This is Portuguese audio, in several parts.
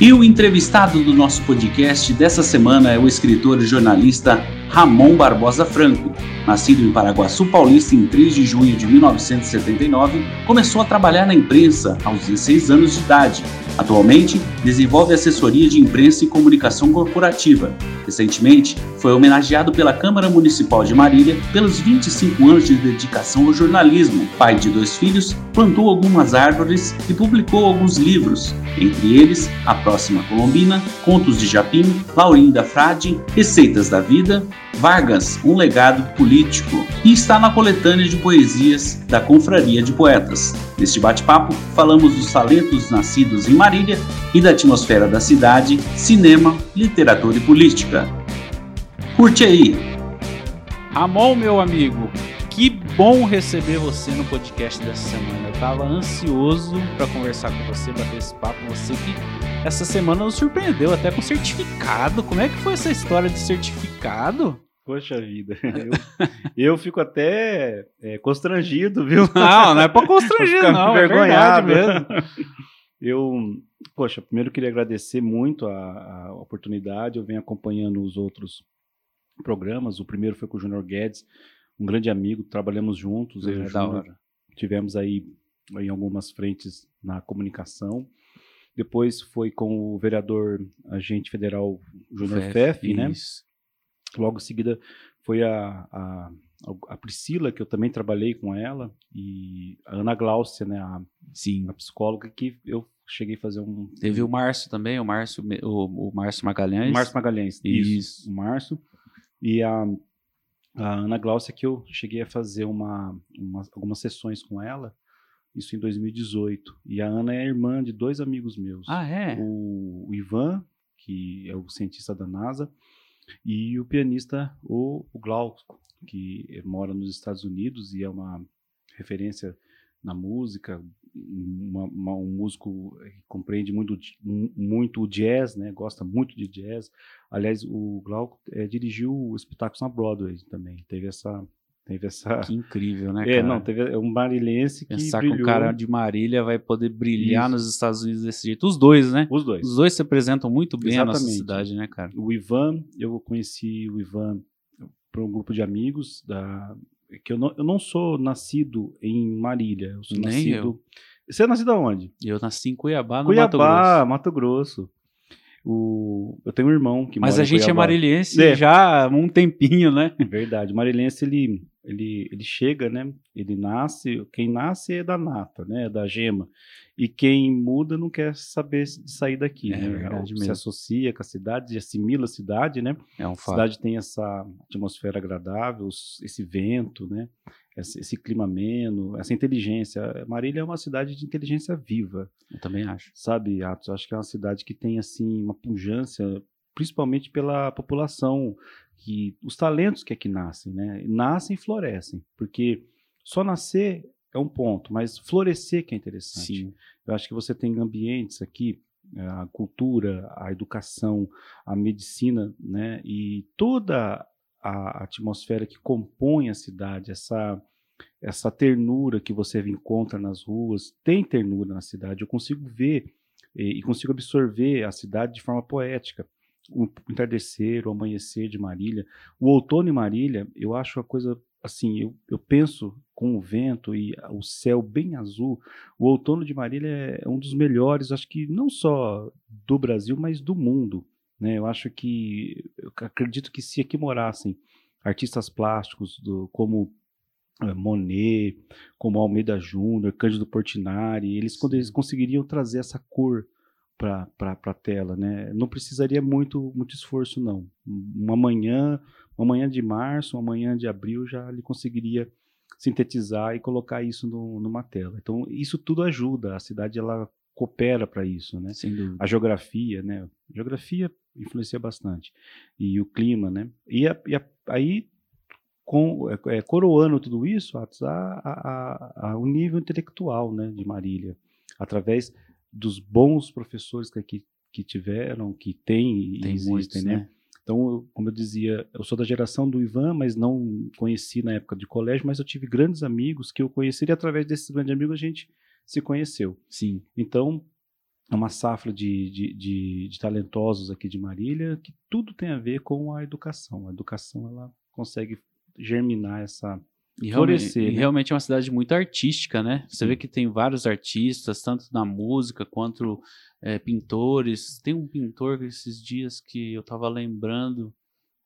E o entrevistado do nosso podcast dessa semana é o escritor e jornalista Ramon Barbosa Franco. Nascido em Paraguaçu Paulista em 3 de junho de 1979, começou a trabalhar na imprensa aos 16 anos de idade. Atualmente, desenvolve assessoria de imprensa e comunicação corporativa. Recentemente, foi homenageado pela Câmara Municipal de Marília pelos 25 anos de dedicação ao jornalismo. Pai de dois filhos, plantou algumas árvores e publicou alguns livros, entre eles A Próxima Colombina, Contos de Japim, Laurinda Frade, Receitas da Vida, Vargas, um legado político, e está na coletânea de poesias da Confraria de Poetas. Neste bate-papo, falamos dos talentos nascidos em Marília e da atmosfera da cidade, cinema, literatura e política. Curte aí! Ramon, meu amigo, bom receber você no podcast dessa semana. Eu tava ansioso para conversar com você, bater esse papo. Você que essa semana nos surpreendeu até com certificado. Como é que foi essa história de certificado? Poxa vida, eu, eu fico até é, constrangido, viu? Não, não é para constranger, não, envergonhado é mesmo. Eu, poxa, primeiro queria agradecer muito a, a, oportunidade. Eu venho acompanhando os outros programas. O primeiro foi com o Júnior Guedes, um grande amigo, trabalhamos juntos. É. Tivemos aí em algumas frentes na comunicação. Depois foi com o vereador agente federal Júnior Feff, né? Logo em seguida foi a, a, a, Priscila, que eu também trabalhei com ela, e a Ana Glaucia, né, a, Sim. a psicóloga, que eu cheguei a fazer um... Teve o Márcio também, o Márcio, o, o Márcio Magalhães. O Márcio Magalhães, isso. isso. O Márcio. E a, a Ana Glaucia, que eu cheguei a fazer uma, uma, algumas sessões com ela, isso em 2018. E a Ana é irmã de dois amigos meus. Ah, é? O, o Ivan, que é o cientista da NASA, e o pianista, o, o Glauco, que mora nos Estados Unidos e é uma referência na música, uma, uma, um músico que compreende muito, muito o jazz, né? gosta muito de jazz. Aliás, o Glauco é, dirigiu espetáculos na Broadway também, teve essa Teve essa. Que incrível, né? É, cara? É, não, teve um marilhense que. Pensar brilhou. que um cara de Marília vai poder brilhar Isso. nos Estados Unidos desse jeito. Os dois, né? Os dois. Os dois se apresentam muito bem Exatamente. a nossa cidade, né, cara? O Ivan, eu conheci o Ivan por um grupo de amigos da. Que eu não, eu não sou nascido em Marília. Eu sou Nem nascido. Eu. Você é nascido aonde? Eu nasci em Cuiabá, no Cuiabá, Mato Grosso. Mato Grosso. O, eu tenho um irmão que Mas a gente Cuiabá. é marilhense é. já há um tempinho, né? Verdade. O marilhense, ele, ele, ele chega, né? Ele nasce, quem nasce é da nata, né? É da gema. E quem muda não quer saber sair daqui, é, né? Se mesmo. associa com a cidade, assimila a cidade, né? É um A fato. cidade tem essa atmosfera agradável, esse vento, né? Esse, esse clima ameno, essa inteligência. Marília é uma cidade de inteligência viva, Eu também acho. sabe, Atos? Acho que é uma cidade que tem assim uma pujança, principalmente pela população, que os talentos que aqui nascem, né? Nascem e florescem, porque só nascer é um ponto, mas florescer que é interessante. Sim. Eu acho que você tem ambientes aqui, eh, a cultura, a educação, a medicina, né? E toda a atmosfera que compõe a cidade, essa essa ternura que você encontra nas ruas, tem ternura na cidade. Eu consigo ver e, e consigo absorver a cidade de forma poética. O entardecer, o amanhecer de Marília, o outono em Marília, eu acho a coisa assim, eu, eu penso com o vento e o céu bem azul, o outono de Marília é um dos melhores, acho que não só do Brasil, mas do mundo. Né? Eu acho que, eu acredito que se aqui morassem artistas plásticos do, como eh, Monet, como Almeida Júnior, Cândido Portinari, eles, quando eles conseguiriam trazer essa cor para a tela, né? Não precisaria muito muito esforço não. Uma manhã, uma manhã de março, uma manhã de abril já ele conseguiria sintetizar e colocar isso no, numa tela. Então isso tudo ajuda. A cidade ela coopera para isso, né? Sem dúvida. A geografia, né? A geografia influencia bastante e o clima, né? E, a, e a, aí com, é, coroando tudo isso, a, a, a, o nível intelectual, né, de Marília, através dos bons professores que aqui que tiveram, que tem e Tem existem, muitos, né? né? Então, como eu dizia, eu sou da geração do Ivan, mas não conheci na época de colégio, mas eu tive grandes amigos que eu conheci e através desses grandes amigos a gente se conheceu. Sim. Então, é uma safra de, de, de, de, talentosos aqui de Marília, que tudo tem a ver com a educação. A educação ela consegue germinar essa. E, florescer, realmente, né? realmente é uma cidade muito artística, né? Você Sim. vê que tem vários artistas, tanto na música quanto é, pintores. Tem um pintor esses dias que eu estava lembrando,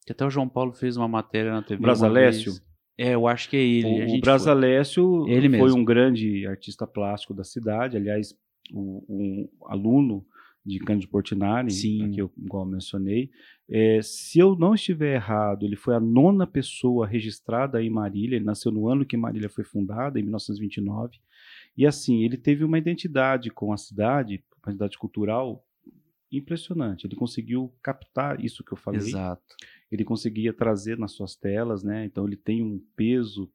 que até o João Paulo fez uma matéria na TV. Brasalécio? É, eu acho que é ele. O, o Brasalécio foi, foi um grande artista plástico da cidade. Aliás, o, um aluno de Cândido Portinari, que eu igual mencionei. É, se eu não estiver errado, ele foi a nona pessoa registrada em Marília. Ele nasceu no ano que Marília foi fundada, em 1929. E assim, ele teve uma identidade com a cidade, uma identidade cultural impressionante. Ele conseguiu captar isso que eu falei. Exato. Ele conseguia trazer nas suas telas, né? Então ele tem um peso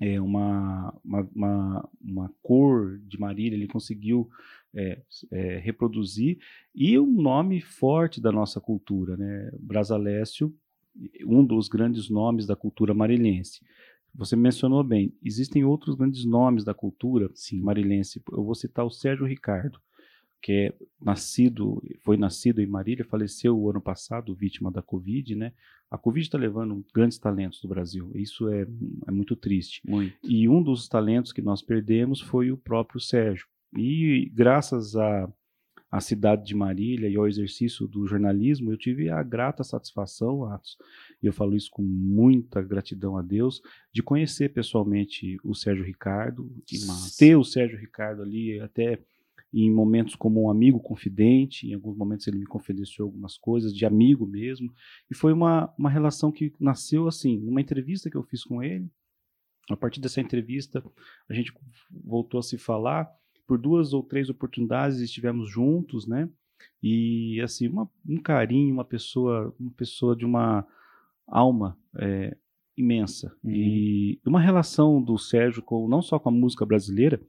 é, uma, uma, uma, uma, cor de Marília, ele conseguiu é, é, reproduzir, e um nome forte da nossa cultura, né? Brasalécio, um dos grandes nomes da cultura marilhense. Você mencionou bem, existem outros grandes nomes da cultura Sim. marilhense. Eu vou citar o Sérgio Ricardo que é nascido, foi nascido em Marília, faleceu o ano passado, vítima da Covid, né? A Covid está levando grandes talentos do Brasil. Isso é, é muito triste. Muito. E um dos talentos que nós perdemos foi o próprio Sérgio. E graças à a, a cidade de Marília e ao exercício do jornalismo, eu tive a grata satisfação, Atos, e eu falo isso com muita gratidão a Deus, de conhecer pessoalmente o Sérgio Ricardo, ter o Sérgio Ricardo ali até em momentos como um amigo confidente, em alguns momentos ele me confidenciou algumas coisas, de amigo mesmo, e foi uma, uma relação que nasceu assim, numa entrevista que eu fiz com ele, a partir dessa entrevista a gente voltou a se falar, por duas ou três oportunidades estivemos juntos, né, e assim, uma, um carinho, uma pessoa, uma pessoa de uma alma é, imensa, uhum. e uma relação do Sérgio com, não só com a música brasileira,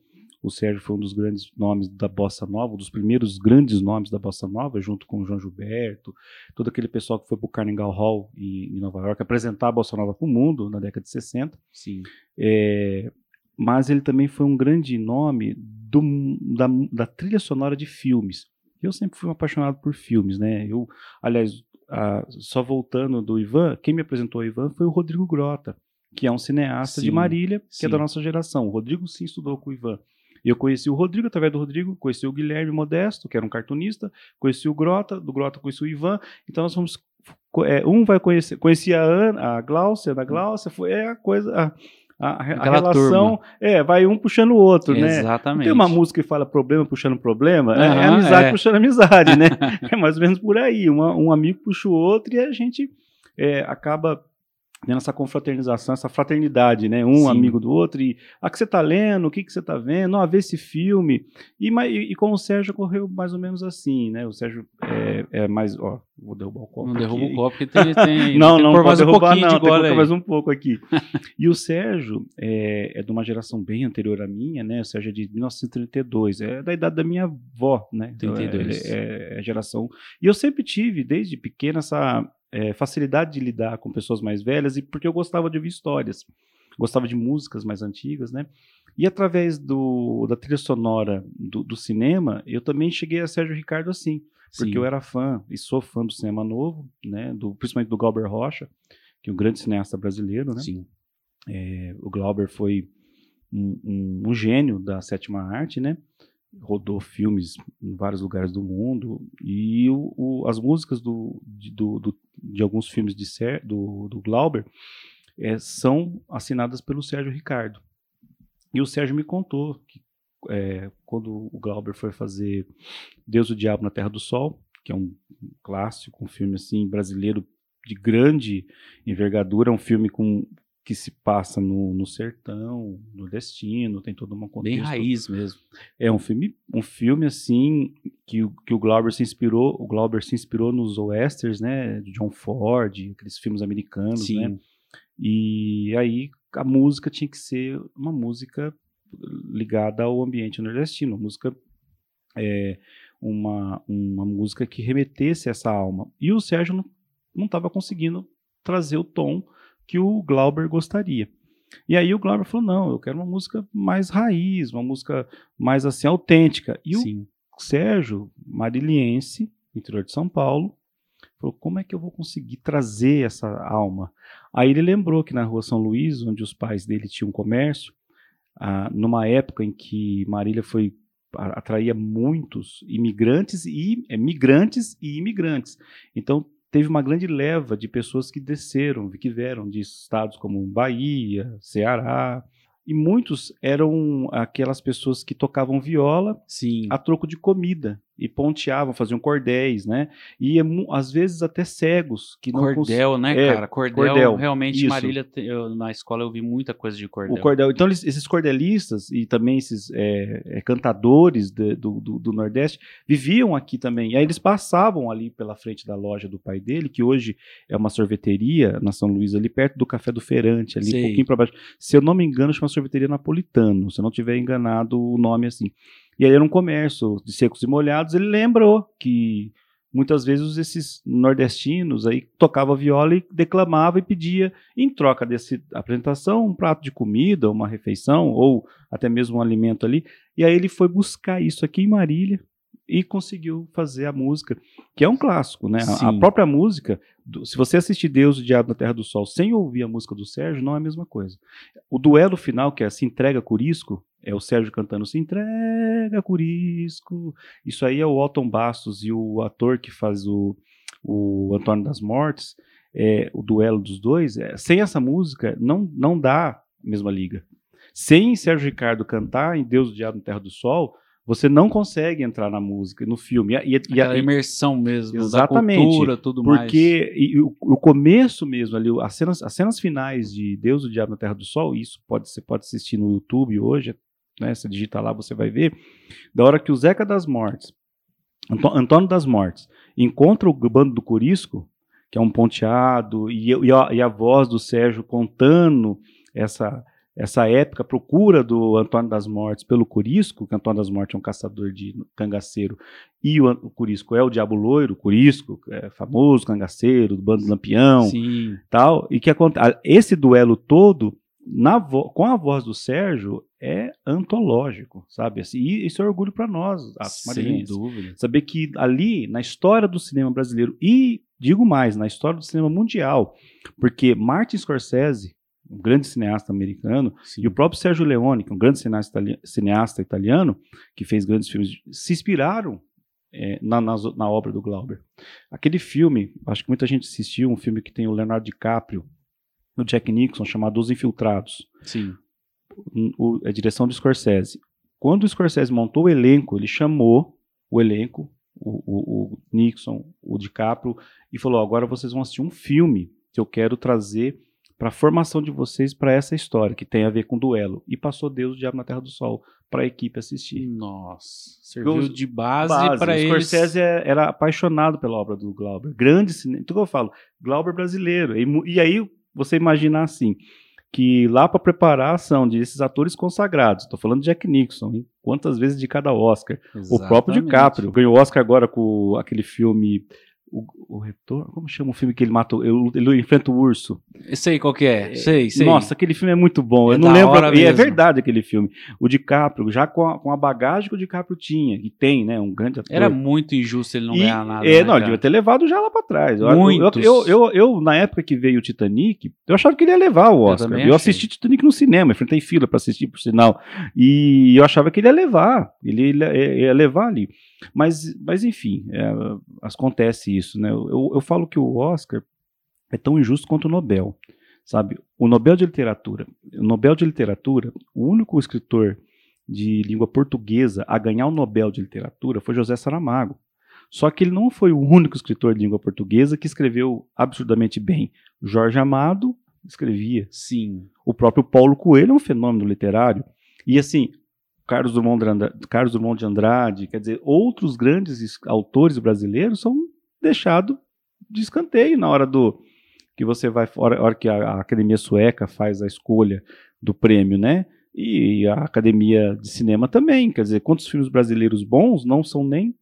o Sérgio foi um dos grandes nomes da bossa nova, um dos primeiros grandes nomes da bossa nova, junto com o João Gilberto, todo aquele pessoal que foi para o Carnegie Hall em, em, Nova York apresentar a bossa nova para o mundo na década de 60. Sim. É, mas ele também foi um grande nome do, da, da, trilha sonora de filmes. Eu sempre fui um apaixonado por filmes, né? Eu, aliás, só voltando do Ivan, quem me apresentou o Ivan foi o Rodrigo Grota, que é um cineasta sim, de Marília, que sim. é da nossa geração. O Rodrigo sim estudou com o Ivan. Eu conheci o Rodrigo através do Rodrigo, conheci o Guilherme Modesto, que era um cartunista, conheci o Grota, do Grota conheci o Ivan. Então nós fomos. É, um vai conhecer, conheci a Ana, a Glaucia, a Glaucia, foi é a coisa. A, a, a relação turma. é, vai um puxando o outro, Exatamente. né? Exatamente. Tem uma música que fala problema puxando problema, uhum, é, amizade é. puxando amizade, né? é mais ou menos por aí. Uma, um amigo puxa o outro e a gente é, acaba tendo essa confraternização, essa fraternidade, né? Um Sim. amigo do outro, e ah, que você tá lendo, o que, que você tá vendo, ah, vê esse filme. E, e, e com o Sérgio ocorreu mais ou menos assim, né? O Sérgio é, é mais. Ó, vou derrubar o copo. Não derruba o copo, porque tem. tem não, não, pode derrubar, um não, tem que mais um pouco aqui. e o Sérgio é, é de uma geração bem anterior à minha, né? O Sérgio é de 1932, é da idade da minha avó, né? Então, 32. É, é, é geração. E eu sempre tive, desde pequena, essa é, facilidade de lidar com pessoas mais velhas e porque eu gostava de ouvir histórias, gostava de músicas mais antigas, né? E através do, da trilha sonora do, do cinema, eu também cheguei a Sérgio Ricardo assim, porque Sim. eu era fã e sou fã do cinema novo, né? Do, principalmente do Glauber Rocha, que é um grande cineasta brasileiro, né? Sim. É, o Glauber foi um, um, um, gênio da sétima arte, né? Rodou filmes em vários lugares do mundo e o, o, as músicas do, de, do, do, de alguns filmes de Ser, do, do Glauber é, são assinadas pelo Sérgio Ricardo. E o Sérgio me contou que é, quando o Glauber foi fazer Deus o Diabo na Terra do Sol, que é um clássico, um filme assim brasileiro de grande envergadura, um filme com que se passa no, no sertão, no destino, tem toda uma contexto. Bem raiz mesmo. É um filme, um filme assim que, que o Glauber se inspirou, o Glauber se inspirou nos westerns, né, de John Ford, aqueles filmes americanos, Sim. né? E aí a música tinha que ser uma música ligada ao ambiente nordestino, uma música é, uma, uma música que remetesse essa alma. E o Sérgio não estava conseguindo trazer o tom que o Glauber gostaria. E aí o Glauber falou: não, eu quero uma música mais raiz, uma música mais assim autêntica. E Sim. Sérgio, mariliense, interior de São Paulo, falou: como é que eu vou conseguir trazer essa alma? Aí ele lembrou que na rua São Luís, onde os pais dele tinham comércio, ah, numa época em que Marília foi atraía muitos imigrantes e é, migrantes e imigrantes. Então teve uma grande leva de pessoas que desceram, que vieram de estados como Bahia, Ceará, e muitos eram aquelas pessoas que tocavam viola Sim. a troco de comida e ponteavam, faziam cordéis, né? E às vezes até cegos que não cordel, né, é, cara? Cordel, cordel realmente isso. Marília, eu, na escola eu vi muita coisa de cordel. O cordel. Então eles, esses cordelistas e também esses é, é, cantadores de, do, do, do, Nordeste viviam aqui também. E aí eles passavam ali pela frente da loja do pai dele, que hoje é uma sorveteria na São Luís, ali perto do Café do Feirante, ali Sei. um pouquinho para baixo. Se eu não me engano, chama sorveteria Napolitano. Se eu não tiver enganado o nome assim. E aí era um comércio de secos e molhados. Ele lembrou que muitas vezes esses nordestinos aí tocava viola e declamava e pedia em troca dessa apresentação um prato de comida, uma refeição ou até mesmo um alimento ali. E aí ele foi buscar isso aqui em Marília e conseguiu fazer a música, que é um clássico, né? A, a, própria música, se você assistir Deus, o Diabo na Terra do Sol sem ouvir a música do Sérgio, não é a mesma coisa. O duelo final, que é Se Entrega Curisco, é o Sérgio cantando Se entrega, Curisco. Isso aí é o Alton Bastos e o ator que faz o, o Antônio das Mortes, é, o duelo dos dois. É, sem essa música, não, não dá a mesma liga. Sem Sérgio Ricardo cantar em Deus, o Diabo na Terra do Sol, você não consegue entrar na música, no filme. E, e, a imersão mesmo, exatamente, da cultura, tudo porque, mais. Porque o, o, começo mesmo ali, as cenas, as cenas finais de Deus, o Diabo na Terra do Sol, isso pode, você pode assistir no YouTube hoje, né? Você digita lá, você vai ver. Da hora que o Zeca das Mortes, Antônio das Mortes, encontra o bando do Curisco, que é um ponteado, e, e, a, e a voz do Sérgio contando essa essa época, a procura do Antônio das Mortes pelo Curisco, que Antônio das Mortes é um caçador de cangaceiro, e o, o Curisco é o Diabo Loiro, o Curisco, é famoso cangaceiro, do bando Lampião, Sim. tal, e que acontece, esse duelo todo na com a voz do Sérgio é antológico, sabe? Assim, e isso é orgulho para nós, Sem dúvida. Saber que ali, na história do cinema brasileiro, e digo mais, na história do cinema mundial, porque Martin Scorsese, um grande cineasta americano, Sim. e o próprio Sérgio Leone, que é um grande cineasta, cineasta italiano, que fez grandes filmes, se inspiraram é, na, na, na, obra do Glauber. Aquele filme, acho que muita gente assistiu, um filme que tem o Leonardo DiCaprio, no Jack Nixon chamado Os Infiltrados. Sim. O, a direção do Scorsese. Quando o Scorsese montou o elenco, ele chamou o elenco, o, o, o Nixon, o DiCaprio, e falou: agora vocês vão assistir um filme que eu quero trazer para a formação de vocês para essa história que tem a ver com duelo. E passou Deus, o Diabo na Terra do Sol para a equipe assistir. Nossa, serviu de base, base para eles. Scorsese é, era apaixonado pela obra do Glauber. Grande cinema. Tudo que eu falo, Glauber brasileiro. E, e aí você imaginar assim, que lá para preparar a ação desses atores consagrados, estou falando de Jack Nixon, hein? quantas vezes de cada Oscar. Exatamente. O próprio DiCaprio ganhou Oscar agora com aquele filme o, o, retorno. Como chama o filme que ele mata? Ele, ele enfrenta o urso. Sei qual que é. Sei, sei. Nossa, aquele filme é muito bom. É eu não lembro. E é verdade aquele filme. O DiCaprio, já com a, com a bagagem que o DiCaprio tinha, e tem, né? Um grande ator. Era muito injusto ele não e, ganhar nada. É, né, não, ele devia ter levado já lá pra trás. Eu, eu, eu, eu, eu, na época que veio o Titanic, eu achava que ele ia levar o Oscar. Eu, eu assisti Titanic no cinema, enfrentei fila para assistir, por sinal. E eu achava que ele ia levar. Ele ia, ia levar ali. Mas, mas enfim, é, acontece isso, né? Eu, eu falo que o Oscar é tão injusto quanto o Nobel, sabe? O Nobel de Literatura, o Nobel de Literatura, o único escritor de língua portuguesa a ganhar o Nobel de Literatura foi José Saramago. Só que ele não foi o único escritor de língua portuguesa que escreveu absurdamente bem. Jorge Amado escrevia. Sim. O próprio Paulo Coelho é um fenômeno literário. E assim, Carlos Drummond, de Andrade, Carlos Drummond de Andrade, quer dizer, outros grandes autores brasileiros são deixados de escanteio na hora do que você vai, hora, hora que a, a, Academia Sueca faz a escolha do prêmio, né? E a Academia de Cinema também, quer dizer, quantos filmes brasileiros bons não são nem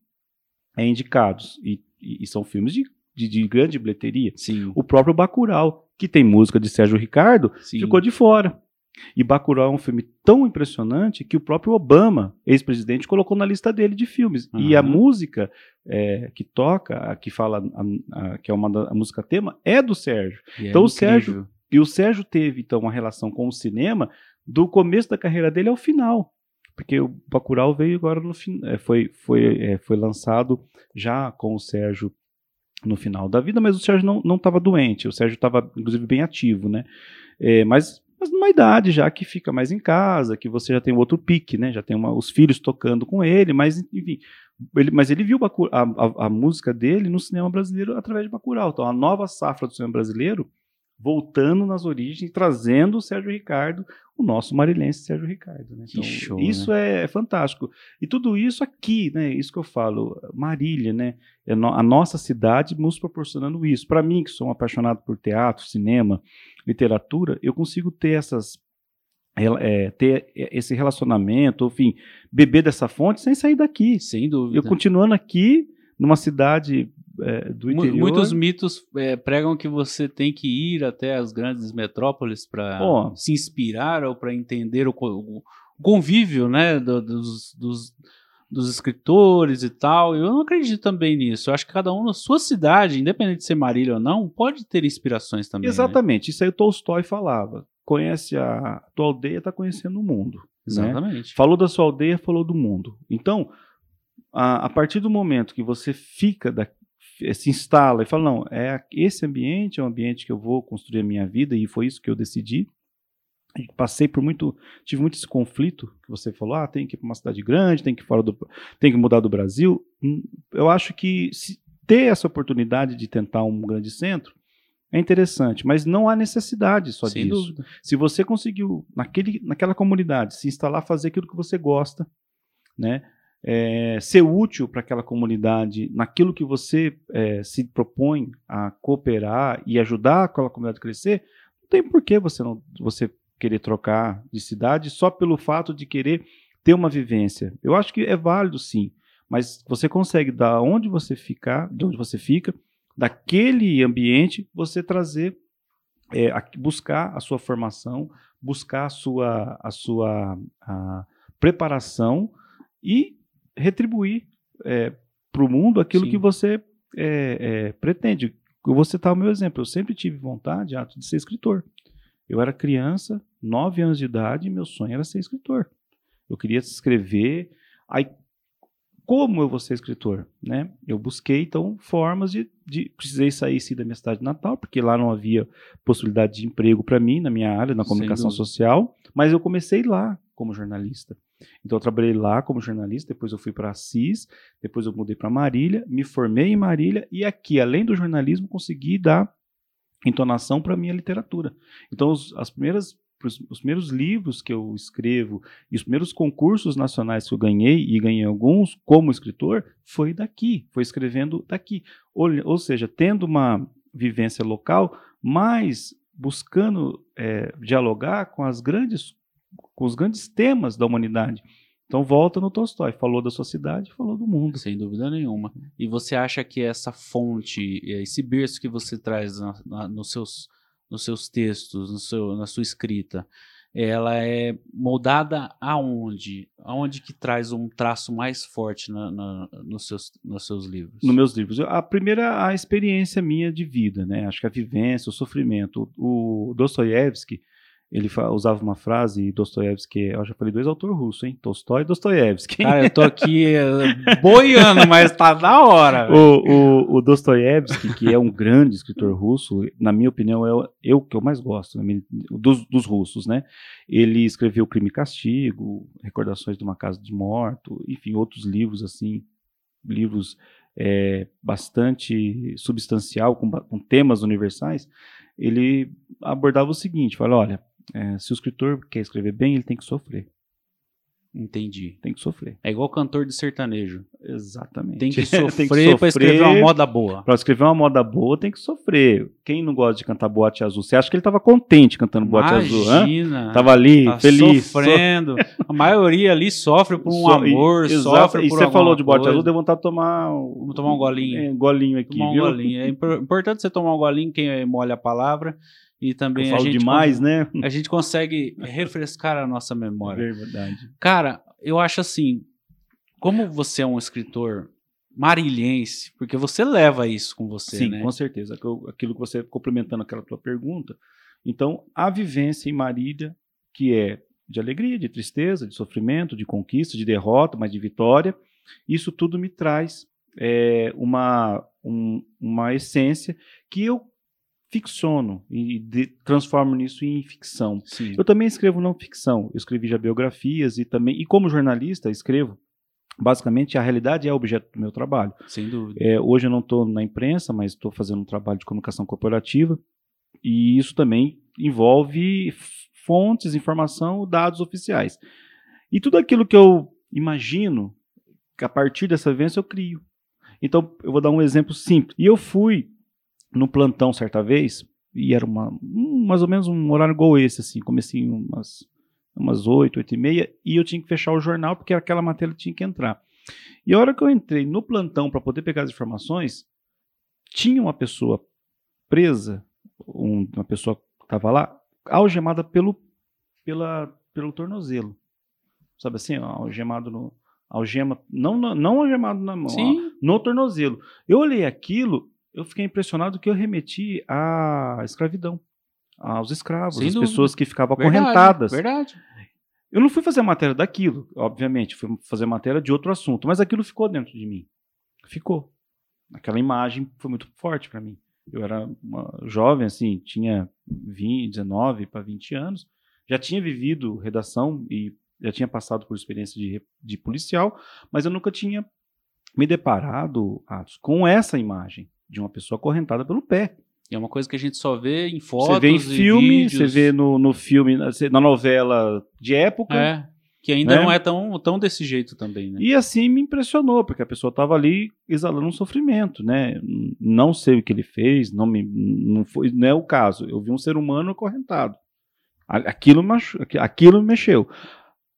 é, indicados e, e, são filmes de, de, de, grande bilheteria. Sim. O próprio Bacurau, que tem música de Sérgio Ricardo, Sim. ficou de fora. E Bacurau é um filme tão impressionante que o próprio Obama, ex-presidente, colocou na lista dele de filmes. Uhum. E a música é, que toca, a que fala, a, a, que é uma da, música tema, é do Sérgio. E é então é o Sérgio e o Sérgio teve então uma relação com o cinema do começo da carreira dele ao final. Porque o Bacurau veio agora no final, foi, foi, é, foi lançado já com o Sérgio no final da vida, mas o Sérgio não estava doente, o Sérgio estava, inclusive, bem ativo, né? É, mas, mas numa idade já que fica mais em casa, que você já tem outro pique, né? Já tem uma, os filhos tocando com ele, mas, enfim. Ele, mas ele viu a, a, a, música dele no cinema brasileiro através de Bacurau. Então, a nova safra do cinema brasileiro voltando nas origens, trazendo o Sérgio Ricardo, o nosso marilense Sérgio Ricardo. Né? Então, show, isso né? é, é, fantástico. E tudo isso aqui, né? Isso que eu falo, Marília, né? É a nossa cidade nos proporcionando isso. Para mim, que sou um apaixonado por teatro, cinema, literatura, eu consigo ter essas é, ter esse relacionamento, enfim, beber dessa fonte sem sair daqui. Sem dúvida. Eu continuando aqui numa cidade é, do interior. Muitos mitos é, pregam que você tem que ir até as grandes metrópoles para se inspirar ou para entender o, o, convívio né, do, dos, dos, dos, escritores e tal. Eu não acredito também nisso. Eu acho que cada um na sua cidade, independente de ser Marília ou não, pode ter inspirações também. Né? Exatamente. Né? Isso aí o Tolstói falava. Conhece a tua aldeia, está conhecendo o mundo. Né? Exatamente. Né? Falou da sua aldeia, falou do mundo. Então, a, a, partir do momento que você fica da, se instala e fala, não, é esse ambiente é um ambiente que eu vou construir a minha vida e foi isso que eu decidi. E passei por muito, tive muito esse conflito que você falou, ah, tem que ir para uma cidade grande, tem que fora do, tem que mudar do Brasil. Hum, eu acho que ter essa oportunidade de tentar um grande centro é interessante, mas não há necessidade só Sem disso. Dúvida. Se você conseguiu naquele, naquela comunidade se instalar, fazer aquilo que você gosta, né? É, ser útil para aquela comunidade naquilo que você é, se propõe a cooperar e ajudar aquela comunidade a crescer, não tem por que você, não, você querer trocar de cidade só pelo fato de querer ter uma vivência. Eu acho que é válido sim, mas você consegue, da onde você ficar, de onde você fica, daquele ambiente, você trazer, é, a, buscar a sua formação, buscar a sua, a sua a preparação e retribuir é, para o mundo aquilo Sim. que você é, é, pretende. Eu vou citar o meu exemplo. Eu sempre tive vontade ato, de ser escritor. Eu era criança, nove anos de idade, e meu sonho era ser escritor. Eu queria escrever. Aí, como eu vou ser escritor? Né? Eu busquei, então, formas de, de. Precisei sair sim, da minha cidade natal, porque lá não havia possibilidade de emprego para mim, na minha área, na comunicação social. Mas eu comecei lá como jornalista. Então eu trabalhei lá como jornalista, depois eu fui para Assis, depois eu mudei para Marília, me formei em Marília e aqui, além do jornalismo, consegui dar entonação para minha literatura. Então os, as primeiras os primeiros livros que eu escrevo e os primeiros concursos nacionais que eu ganhei, e ganhei alguns como escritor, foi daqui, foi escrevendo daqui. Ou, ou seja, tendo uma vivência local, mas buscando é, dialogar com as grandes com os grandes temas da humanidade. Então volta no Tolstói, falou da sua cidade, falou do mundo. Sem dúvida nenhuma. E você acha que essa fonte, esse berço que você traz na, na, nos, seus, nos seus textos, no seu, na sua escrita, ela é moldada aonde? Aonde que traz um traço mais forte na, na, nos, seus, nos seus livros? Nos meus livros. A primeira, a experiência minha de vida, né? Acho que a vivência, o sofrimento. O Dostoiévski, ele usava uma frase, Dostoiévski, eu já falei dois autores russos, hein? Tolstói e Dostoiévski. Cara, eu tô aqui eh, boiando, mas tá da hora. O, o, o Dostoiévski, que é um grande escritor russo, na minha opinião, é eu que eu mais gosto, dos, dos russos, né? Ele escreveu Crime e Castigo, Recordações de uma Casa de Morto, enfim, outros livros assim, livros é, bastante substancial, com, com temas universais, ele abordava o seguinte, fala, olha, é, se o escritor quer escrever bem, ele tem que sofrer. Entendi. Tem que sofrer. É igual cantor de sertanejo. Exatamente. Tem que sofrer, tem que sofrer para escrever uma moda boa. Para escrever uma moda boa, tem que sofrer. quem não gosta de cantar boate azul? Você acha que ele estava contente cantando boate azul? Imagina. Tava ali, Tá feliz. Sofrendo. A maioria ali sofre por um So- amor, e- sofre E por você falou de boate coisa. azul, deu vontade de tomar. um- Vamos tomar um golinho. É, um golinho aqui, Tomar um viu? golinho. É impor- importante você tomar um golinho, quem molha a palavra. E também Eu a falo gente, demais, né? a gente consegue refrescar a nossa memória. Verdade. Cara, eu acho assim, como você é um escritor marilhense, porque você leva isso com você, Sim, né? com certeza. Aquilo- Aquilo que você, complementando aquela tua pergunta. Então, a vivência em Marília, que é de alegria, de tristeza, de sofrimento, de conquista, de derrota, mas de vitória, isso tudo me traz é, uma, um- uma essência que eu ficciono e de- transformo nisso em ficção. Sim. Eu também escrevo não ficção. Eu escrevi já biografias e também, e como jornalista, escrevo. Basicamente, a realidade é objeto do meu trabalho. Sem dúvida. É, hoje eu não estou na imprensa, mas estou fazendo um trabalho de comunicação corporativa e isso também envolve fontes, informação, dados oficiais. E tudo aquilo que eu imagino, que a partir dessa vivência eu crio. Então, eu vou dar um exemplo simples. E eu fui no plantão certa vez, e era uma, um- mais ou menos um horário igual esse, assim, comecei umas umas 8, 8 e meia, e eu tinha que fechar o jornal porque aquela matéria tinha que entrar. E a hora que eu entrei no plantão para poder pegar as informações, tinha uma pessoa presa, um- uma pessoa que estava lá, algemada pelo, pela, pelo tornozelo. Sabe assim, ó, algemado no. Algema, não, na- não algemado na mão, ó, no tornozelo. Eu olhei aquilo, eu fiquei impressionado que eu remeti à escravidão, aos escravos, Sem às dúvida. pessoas que ficavam acorrentadas. Verdade. Eu não fui fazer matéria daquilo, obviamente, fui fazer matéria de outro assunto, mas aquilo ficou dentro de mim. Ficou. Aquela imagem foi muito forte para mim. Eu era uma jovem, assim, tinha 20, 19 para 20 anos, já tinha vivido redação e já tinha passado por experiência de, de policial, mas eu nunca tinha me deparado, Atos, com essa imagem de uma pessoa acorrentada pelo pé. E é uma coisa que a gente só vê em fotos Você vê em filme, você vê no, no filme, na novela de época, É. Que ainda Né? não é tão, tão desse jeito também, né? E assim me impressionou, porque a pessoa estava ali exalando um sofrimento, né? Não sei o que ele fez, não, me, não, foi, não é o caso. Eu vi um ser humano acorrentado. Aquilo, machu- aqu- aquilo me mexeu.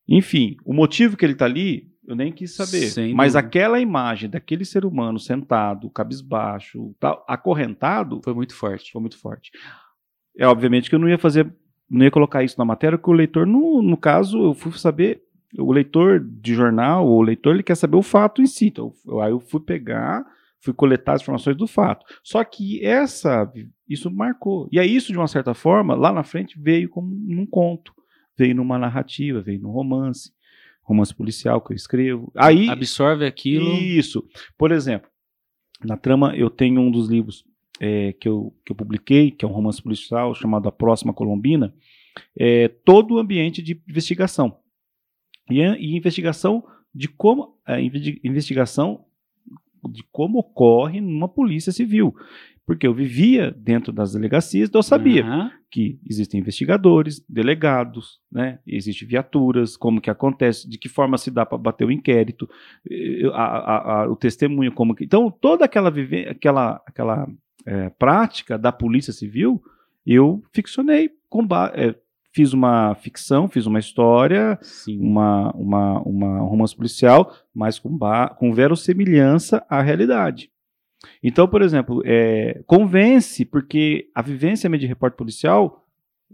Enfim, o motivo que ele está ali, eu nem quis saber. Sem Mas dúvida. aquela imagem daquele ser humano sentado, cabisbaixo, tal, acorrentado, Foi muito forte. foi muito forte. É obviamente que eu não ia fazer, não ia colocar isso na matéria, porque o leitor, no, no caso, eu fui saber, o leitor de jornal, o leitor, ele quer saber o fato em si. Então, eu- aí eu fui pegar, fui coletar as informações do fato. Só que essa, isso marcou. E aí isso, de uma certa forma, lá na frente, veio como num conto, veio numa narrativa, veio num romance, romance policial que eu escrevo. Aí, Absorve aquilo. isso. Por exemplo, na trama eu tenho um dos livros é, que, eu, que eu publiquei, que é um romance policial chamado A Próxima Colombina, é todo o ambiente de investigação. E, a- e investigação de como a investi- investigação de como ocorre numa polícia civil. Porque eu vivia dentro das delegacias, então eu sabia Aham. Que existem investigadores, delegados, né? Existem viaturas, como que acontece, de que forma se dá para bater o inquérito, a- a- a- o testemunho, como que. Então, toda aquela, vive, aquela, aquela eh, prática da Polícia Civil, eu ficcionei, eh, fiz uma ficção, fiz uma história, Sim. uma, uma, uma um romance policial, mas com, ba- com verossemelhança à realidade. Então, por exemplo, é, convence, porque a vivência meio de repórter policial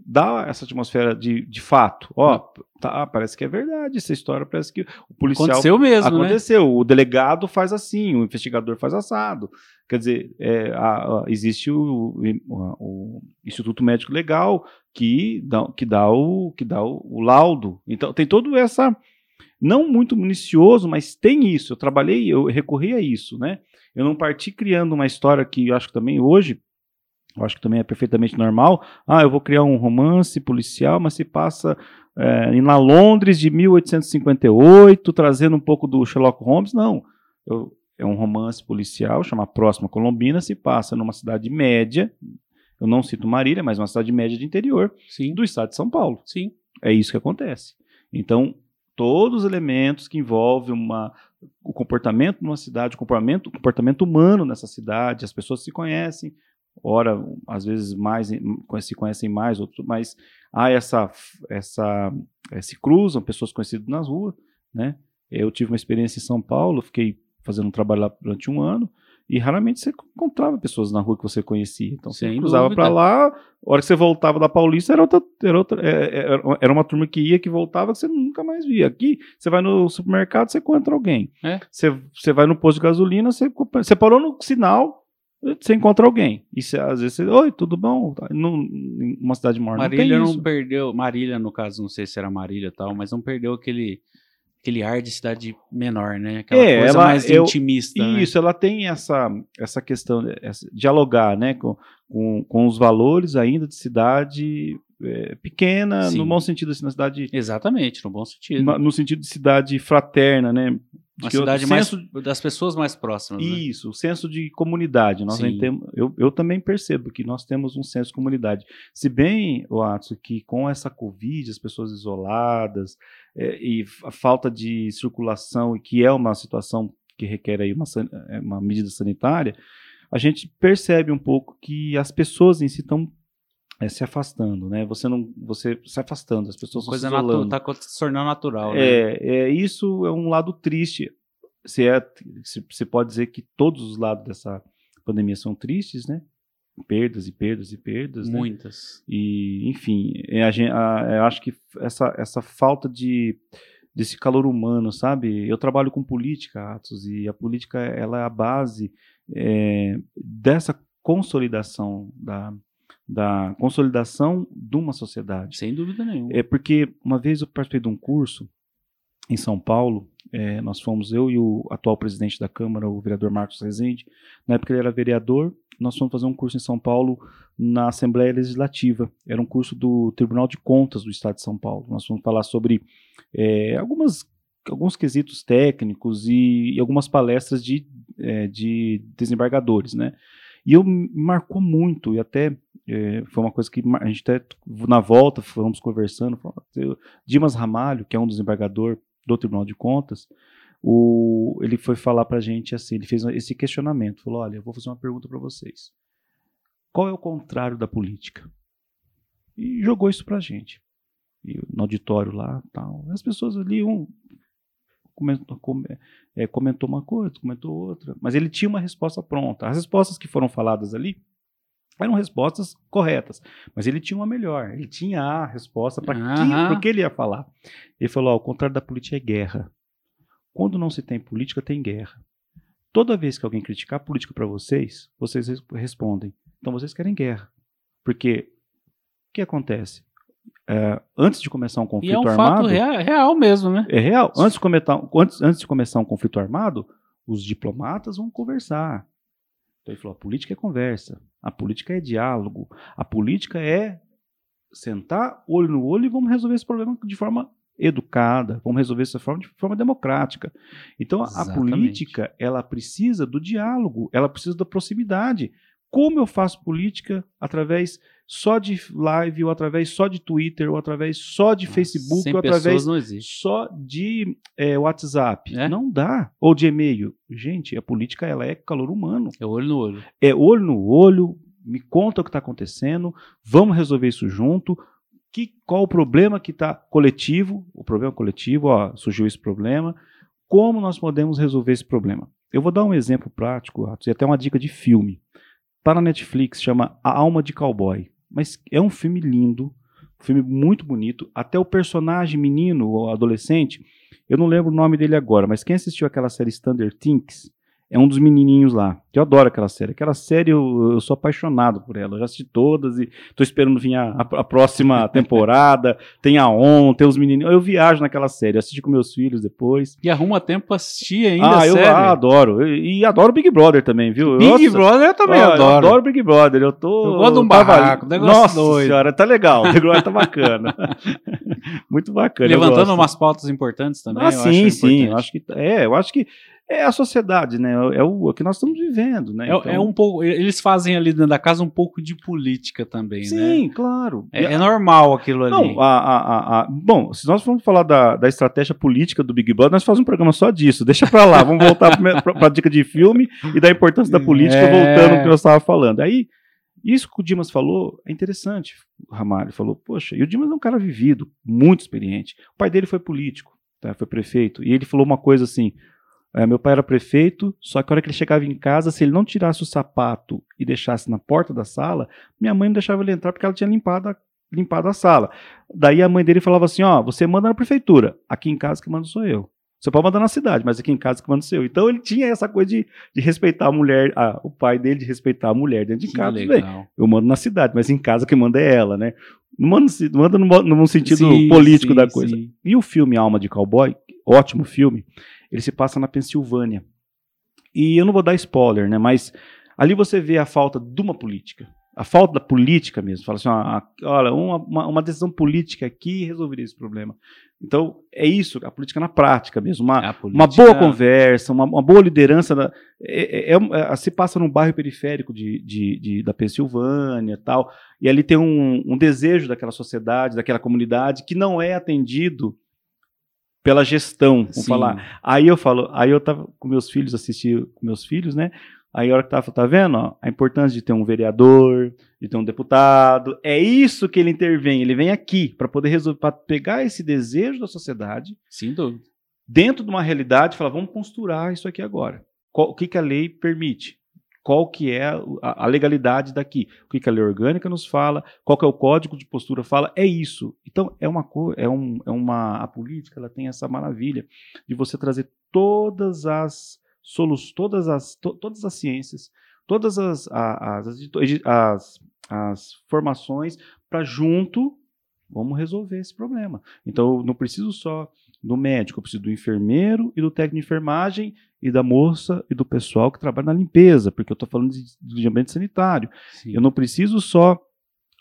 dá essa atmosfera de, de fato. Ó, tá, parece que é verdade essa história, parece que o policial Aconteceu mesmo, né? aconteceu. O delegado faz assim, o investigador faz assado. Quer dizer, é, a- a- existe o, o- o Instituto Médico Legal que dá, que dá, o, que dá o, o laudo. Então, tem todo essa. Não muito minucioso, mas tem isso. Eu trabalhei, eu recorri a isso, né? Eu não parti criando uma história que eu acho que também hoje, eu acho que também é perfeitamente normal. Ah, eu vou criar um romance policial, mas se passa é, na Londres de 1858, trazendo um pouco do Sherlock Holmes. Não. Eu- é um romance policial, chama Próxima Colombina, se passa numa cidade média. Eu não cito Marília, mas uma cidade média de interior Sim. do estado de São Paulo. Sim. É isso que acontece. Então, todos os elementos que envolvem uma, o comportamento numa cidade, o comportamento, o comportamento humano nessa cidade, as pessoas se conhecem, ora, às vezes mais se conhecem mais, outros, mas há essa, essa, é, se cruzam pessoas conhecidas nas ruas, né? Eu tive uma experiência em São Paulo, fiquei fazendo um trabalho lá durante um ano, e raramente você encontrava pessoas na rua que você conhecia. Então você Sem cruzava para lá, a hora que você voltava da Paulista, era, outra, era, outra, é, é, era uma turma que ia, que voltava, que você nunca mais via. Aqui, você vai no supermercado, você encontra alguém. É. Você, você vai no posto de gasolina, você, você parou no sinal, você encontra alguém. E você, às vezes você, oi, tudo bom? Numa cidade maior. Marília não, não perdeu, Marília, no caso, não sei se era Marília e tal, mas não perdeu aquele aquele ar de cidade menor, né? Aquela é, coisa ela, mais eu, intimista. Né? Isso, né? ela tem essa, essa questão de essa, dialogar, né, com, com, com, os valores ainda de cidade é, pequena, Sim. no bom sentido, assim, na cidade. Exatamente, no bom sentido. No sentido de cidade fraterna, né? Uma cidade mais das pessoas mais próximas. Né? Isso, né? o senso de comunidade. Nós temos, eu, eu também percebo que nós temos um senso de comunidade. Se bem, o Atsu, que com essa Covid, as pessoas isoladas é, e a falta de circulação, e que é uma situação que requer aí uma, é, uma medida sanitária, a gente percebe um pouco que as pessoas em si estão é, se afastando, né? Você não, você se afastando, as pessoas coisa está se tornando natural. Né? É, é, isso é um lado triste. Você, é, você pode dizer que todos os lados dessa pandemia são tristes, né? Perdas e perdas e perdas. Né? Muitas. Né? E, enfim, é, a, a, eu acho que essa, essa falta de desse calor humano, sabe? Eu trabalho com política, Atos, e a política ela é a base é, dessa consolidação da, da consolidação de uma sociedade. Sem dúvida nenhuma. É porque uma vez eu participei de um curso em São Paulo, é, nós fomos eu e o atual presidente da Câmara, o vereador Marcos Rezende, na época ele era vereador, nós fomos fazer um curso em São Paulo na Assembleia Legislativa, era um curso do Tribunal de Contas do Estado de São Paulo, nós fomos falar sobre é, algumas alguns quesitos técnicos e, e algumas palestras de, é, de desembargadores, né? E eu me marcou muito, e até é, foi uma coisa que a gente até na volta fomos conversando. Dimas Ramalho, que é um desembargador do Tribunal de Contas, o, ele foi falar para a gente assim: ele fez esse questionamento. Falou: Olha, eu vou fazer uma pergunta para vocês. Qual é o contrário da política? E jogou isso para a gente. E no auditório lá, tal. As pessoas ali, um é, comentou uma coisa, comentou outra, mas ele tinha uma resposta pronta. As respostas que foram faladas ali eram respostas corretas, mas ele tinha uma melhor. Ele tinha a resposta para o que ele ia falar. Ele falou: ao contrário da política é guerra. Quando não se tem política, tem guerra. Toda vez que alguém criticar a política para vocês, vocês respondem: então vocês querem guerra. Porque o que acontece? É, antes de começar um conflito armado. é um armado, fato real, mesmo, né? É real. Antes de, começar, antes, antes de começar um conflito armado, os diplomatas vão conversar. Então ele falou: a política é conversa, a política é diálogo, a política é sentar olho no olho e vamos resolver esse problema de forma educada, vamos resolver essa forma de forma democrática. Então Exatamente. a política ela precisa do diálogo, ela precisa da proximidade. Como eu faço política através só de live, ou através só de Twitter, ou através só de Facebook, ou através só de é, WhatsApp. É? Não dá. Ou de e-mail. Gente, a política ela é calor humano. É olho no olho. É olho no olho. Me conta o que está acontecendo. Vamos resolver isso junto. Que, qual o problema que está coletivo? O problema coletivo, ó, surgiu esse problema. Como nós podemos resolver esse problema? Eu vou dar um exemplo prático, e até uma dica de filme. Para a Netflix, chama A Alma de Cowboy. Mas é um filme lindo, um filme muito bonito. Até o personagem menino ou adolescente, eu não lembro o nome dele agora, mas quem assistiu aquela série Standard Things, é um dos menininhos lá. Eu adoro aquela série. Aquela série eu, eu sou apaixonado por ela. Eu já assisti todas e tô esperando vir a, a, a próxima temporada. tem a On, tem os menininhos. Eu viajo naquela série. Eu assisti com meus filhos depois. E arruma tempo pra assistir ainda ah, eu ah, adoro. E, e, adoro Big Brother também, viu? Big Brother eu também adoro. Eu adoro Big Brother. Eu tô. Eu gosto de um barraco. Nossa doido. senhora, tá legal. O Big Brother tá bacana. Muito bacana. Levantando umas pautas importantes também. Ah, sim, sim. Eu acho que, é, eu acho que é a sociedade, né? É o, é o que nós estamos vivendo, né? É, então... é, um pouco. Eles fazem ali dentro da casa um pouco de política também, Sim, né? Sim, claro. É, é, normal aquilo ali. Não, a, a, a, bom, se nós formos falar da, da estratégia política do Big Brother, nós fazemos um programa só disso. Deixa pra lá, vamos voltar para a dica de filme e da importância da política, é... voltando ao que eu estava falando. Aí Isso que o Dimas falou é interessante. O Ramalho falou, poxa, e o Dimas é um cara vivido, muito experiente. O pai dele foi político, tá? foi prefeito. E ele falou uma coisa assim: é, meu pai era prefeito, só que a hora que ele chegava em casa, se ele não tirasse o sapato e deixasse na porta da sala, minha mãe não deixava ele entrar porque ela tinha limpado a, limpado a sala. Daí a mãe dele falava assim: ó, você manda na prefeitura, aqui em casa que manda sou eu. Você pode mandar na cidade, mas aqui em casa que manda sou eu. Então ele tinha essa coisa de, de respeitar a mulher, a, o pai dele de respeitar a mulher dentro de que casa. Legal. Eu mando na cidade, mas em casa que manda é ela, né? Não manda, manda no, no sentido sim, político sim, da coisa. Sim. E o filme Alma de Cowboy, ótimo filme, ele se passa na Pensilvânia. E eu não vou dar spoiler, né? Mas ali você vê a falta de uma política. A falta da política mesmo. Fala assim, ó, olha, uma, uma, decisão política aqui resolveria esse problema. Então, é isso, a política na prática mesmo. Uma, política... uma boa conversa, uma, uma boa liderança. Da, é, é, é, se passa num bairro periférico de, de, de, da Pensilvânia tal. E ali tem um, um desejo daquela sociedade, daquela comunidade, que não é atendido pela gestão, vamos falar. Aí eu falo, aí eu tava com meus filhos, assisti com meus filhos, né? Aí a hora que tava, tá vendo, ó, a importância de ter um vereador, de ter um deputado, é isso que ele intervém, ele vem aqui para poder resolver, para pegar esse desejo da sociedade, Sem dúvida. dentro de uma realidade, falar, vamos costurar isso aqui agora. Qual, o que, que a lei permite? Qual que é a, a, legalidade daqui, o que, que a lei orgânica nos fala, qual que é o código de postura fala, é isso. Então é uma é, um, é uma a política ela tem essa maravilha de você trazer todas as soluções, todas as to, todas as ciências, todas as as, as, as, as formações para junto vamos resolver esse problema. Então não preciso só do médico, eu preciso do enfermeiro e do técnico de enfermagem e da moça e do pessoal que trabalha na limpeza, porque eu estou falando de, de, ambiente sanitário. Sim. Eu não preciso só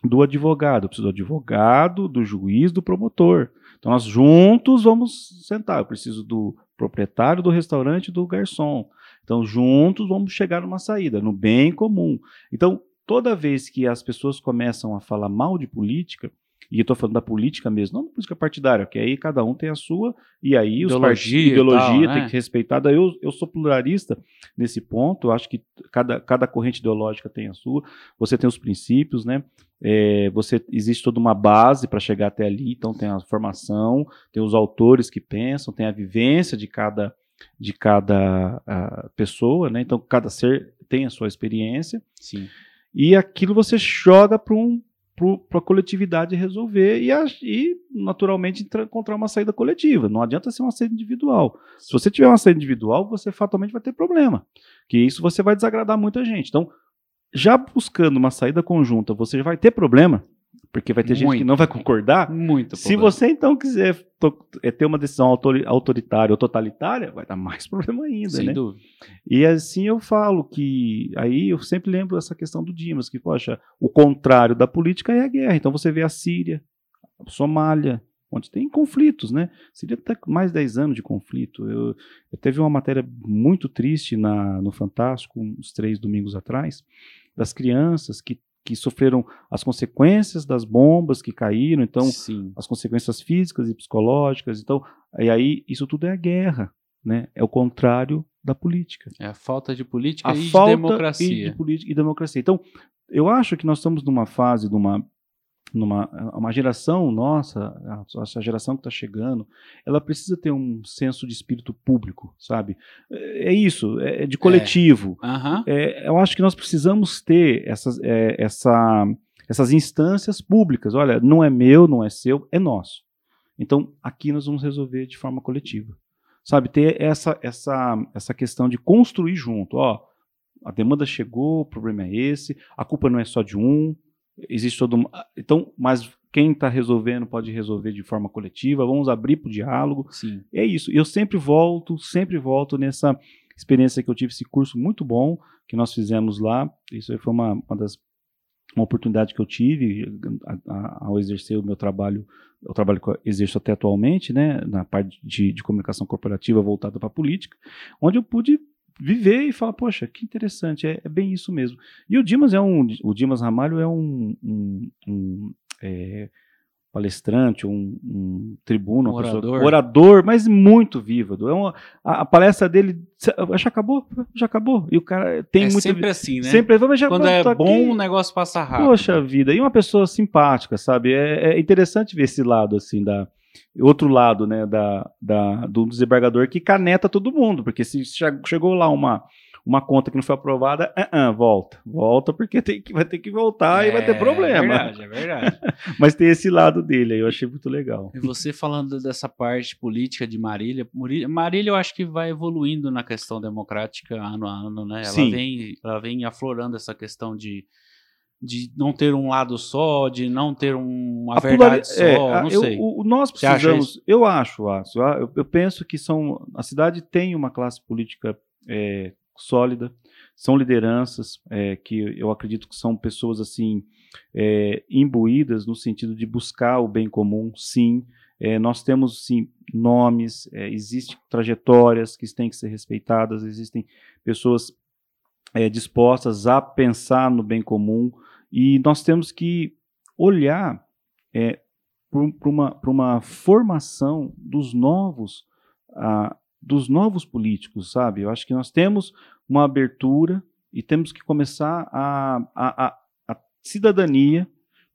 do advogado, eu preciso do advogado, do juiz, do promotor. Então nós juntos vamos sentar. Eu preciso do proprietário do restaurante e do garçom. Então juntos vamos chegar numa saída, no bem comum. Então toda vez que as pessoas começam a falar mal de política, e eu estou falando da política mesmo, não da política partidária, que aí cada um tem a sua, e aí os ideologia, ideologia tal, tem né? que respeitar. Daí eu, eu sou pluralista nesse ponto, acho que cada, cada corrente ideológica tem a sua, você tem os princípios, né? É, você existe toda uma base para chegar até ali, então tem a formação, tem os autores que pensam, tem a vivência de cada de cada pessoa, né? Então cada ser tem a sua experiência. Sim. E aquilo você joga para um para a coletividade resolver e, e naturalmente, encontrar uma saída coletiva. Não adianta ser uma saída individual. Se você tiver uma saída individual, você fatalmente vai ter problema. Que isso você vai desagradar muita gente. Então, já buscando uma saída conjunta, você vai ter problema porque vai ter Muito. gente que não vai concordar. Muito. Se problema. você então quiser é, ter uma decisão autoritária ou totalitária, vai dar mais problema ainda, Sem né? dúvida. E assim eu falo que aí eu sempre lembro essa questão do Dimas, que poxa, o contrário da política é a guerra. Então você vê a Síria, a Somália, onde tem conflitos, né? Seria até mais de 10 anos de conflito. Eu, eu teve uma matéria muito triste na, no Fantástico, uns três domingos atrás, das crianças que que sofreram as consequências das bombas que caíram, então Sim. as consequências físicas e psicológicas. Então, e aí isso tudo é a guerra, né? É o contrário da política. É a falta de política a e de democracia. E de política e democracia. Então, eu acho que nós estamos numa fase de uma numa uma geração nossa, essa geração que está chegando, ela precisa ter um senso de espírito público, sabe? É, é isso, é, é de coletivo. É. Uhum. É, eu acho que nós precisamos ter essas, é, essa, essas instâncias públicas. Olha, não é meu, não é seu, é nosso. Então, aqui nós vamos resolver de forma coletiva. Sabe, ter essa, essa, essa questão de construir junto. Ó, a demanda chegou, o problema é esse, a culpa não é só de um, existe todo uma... então mas quem está resolvendo pode resolver de forma coletiva vamos abrir para o diálogo Sim. é isso eu sempre volto sempre volto nessa experiência que eu tive esse curso muito bom que nós fizemos lá isso foi uma, uma das uma oportunidade que eu tive a, a, ao exercer o meu trabalho o trabalho que eu exerço até atualmente né na parte de, de comunicação corporativa voltada para a política onde eu pude viver e falar, poxa, que interessante, é, é, bem isso mesmo. E o Dimas é um, o Dimas Ramalho é um, um, um, é, palestrante, um, um tribuno, Um uma pessoa, orador. orador, mas muito vívido. É uma, a, a palestra dele já acabou, já acabou. E o cara tem é muito sempre assim, né? sempre mas já Quando é bom, aqui. o negócio passa rápido. Poxa vida, e uma pessoa simpática, sabe? É, é interessante ver esse lado, assim, da. Outro lado, né, da, da, do desembargador que caneta todo mundo, porque se che- chegou lá uma, uma conta que não foi aprovada, ah, ah, volta, volta, porque tem que, vai ter que voltar e vai ter problema. É verdade, é verdade. Mas tem esse lado dele aí, eu achei muito legal. E você falando dessa parte política de Marília, Marília eu acho que vai evoluindo na questão democrática ano a ano, né? Ela Sim. vem, ela vem aflorando essa questão de, de não ter um lado só, de não ter um- uma A verdade é, só, a- não eu- sei. o- o- nós precisamos, eu acho, ah, eu, eu penso que são, a cidade tem uma classe política é, sólida, são lideranças é, que eu acredito que são pessoas assim é, imbuídas no sentido de buscar o bem comum, sim. É, nós temos sim nomes, é, existem trajetórias que têm que ser respeitadas, existem pessoas é, dispostas a pensar no bem comum e nós temos que olhar é, para uma, pra uma formação dos novos ah, dos novos políticos, sabe? Eu acho que nós temos uma abertura e temos que começar a, a, a, a cidadania.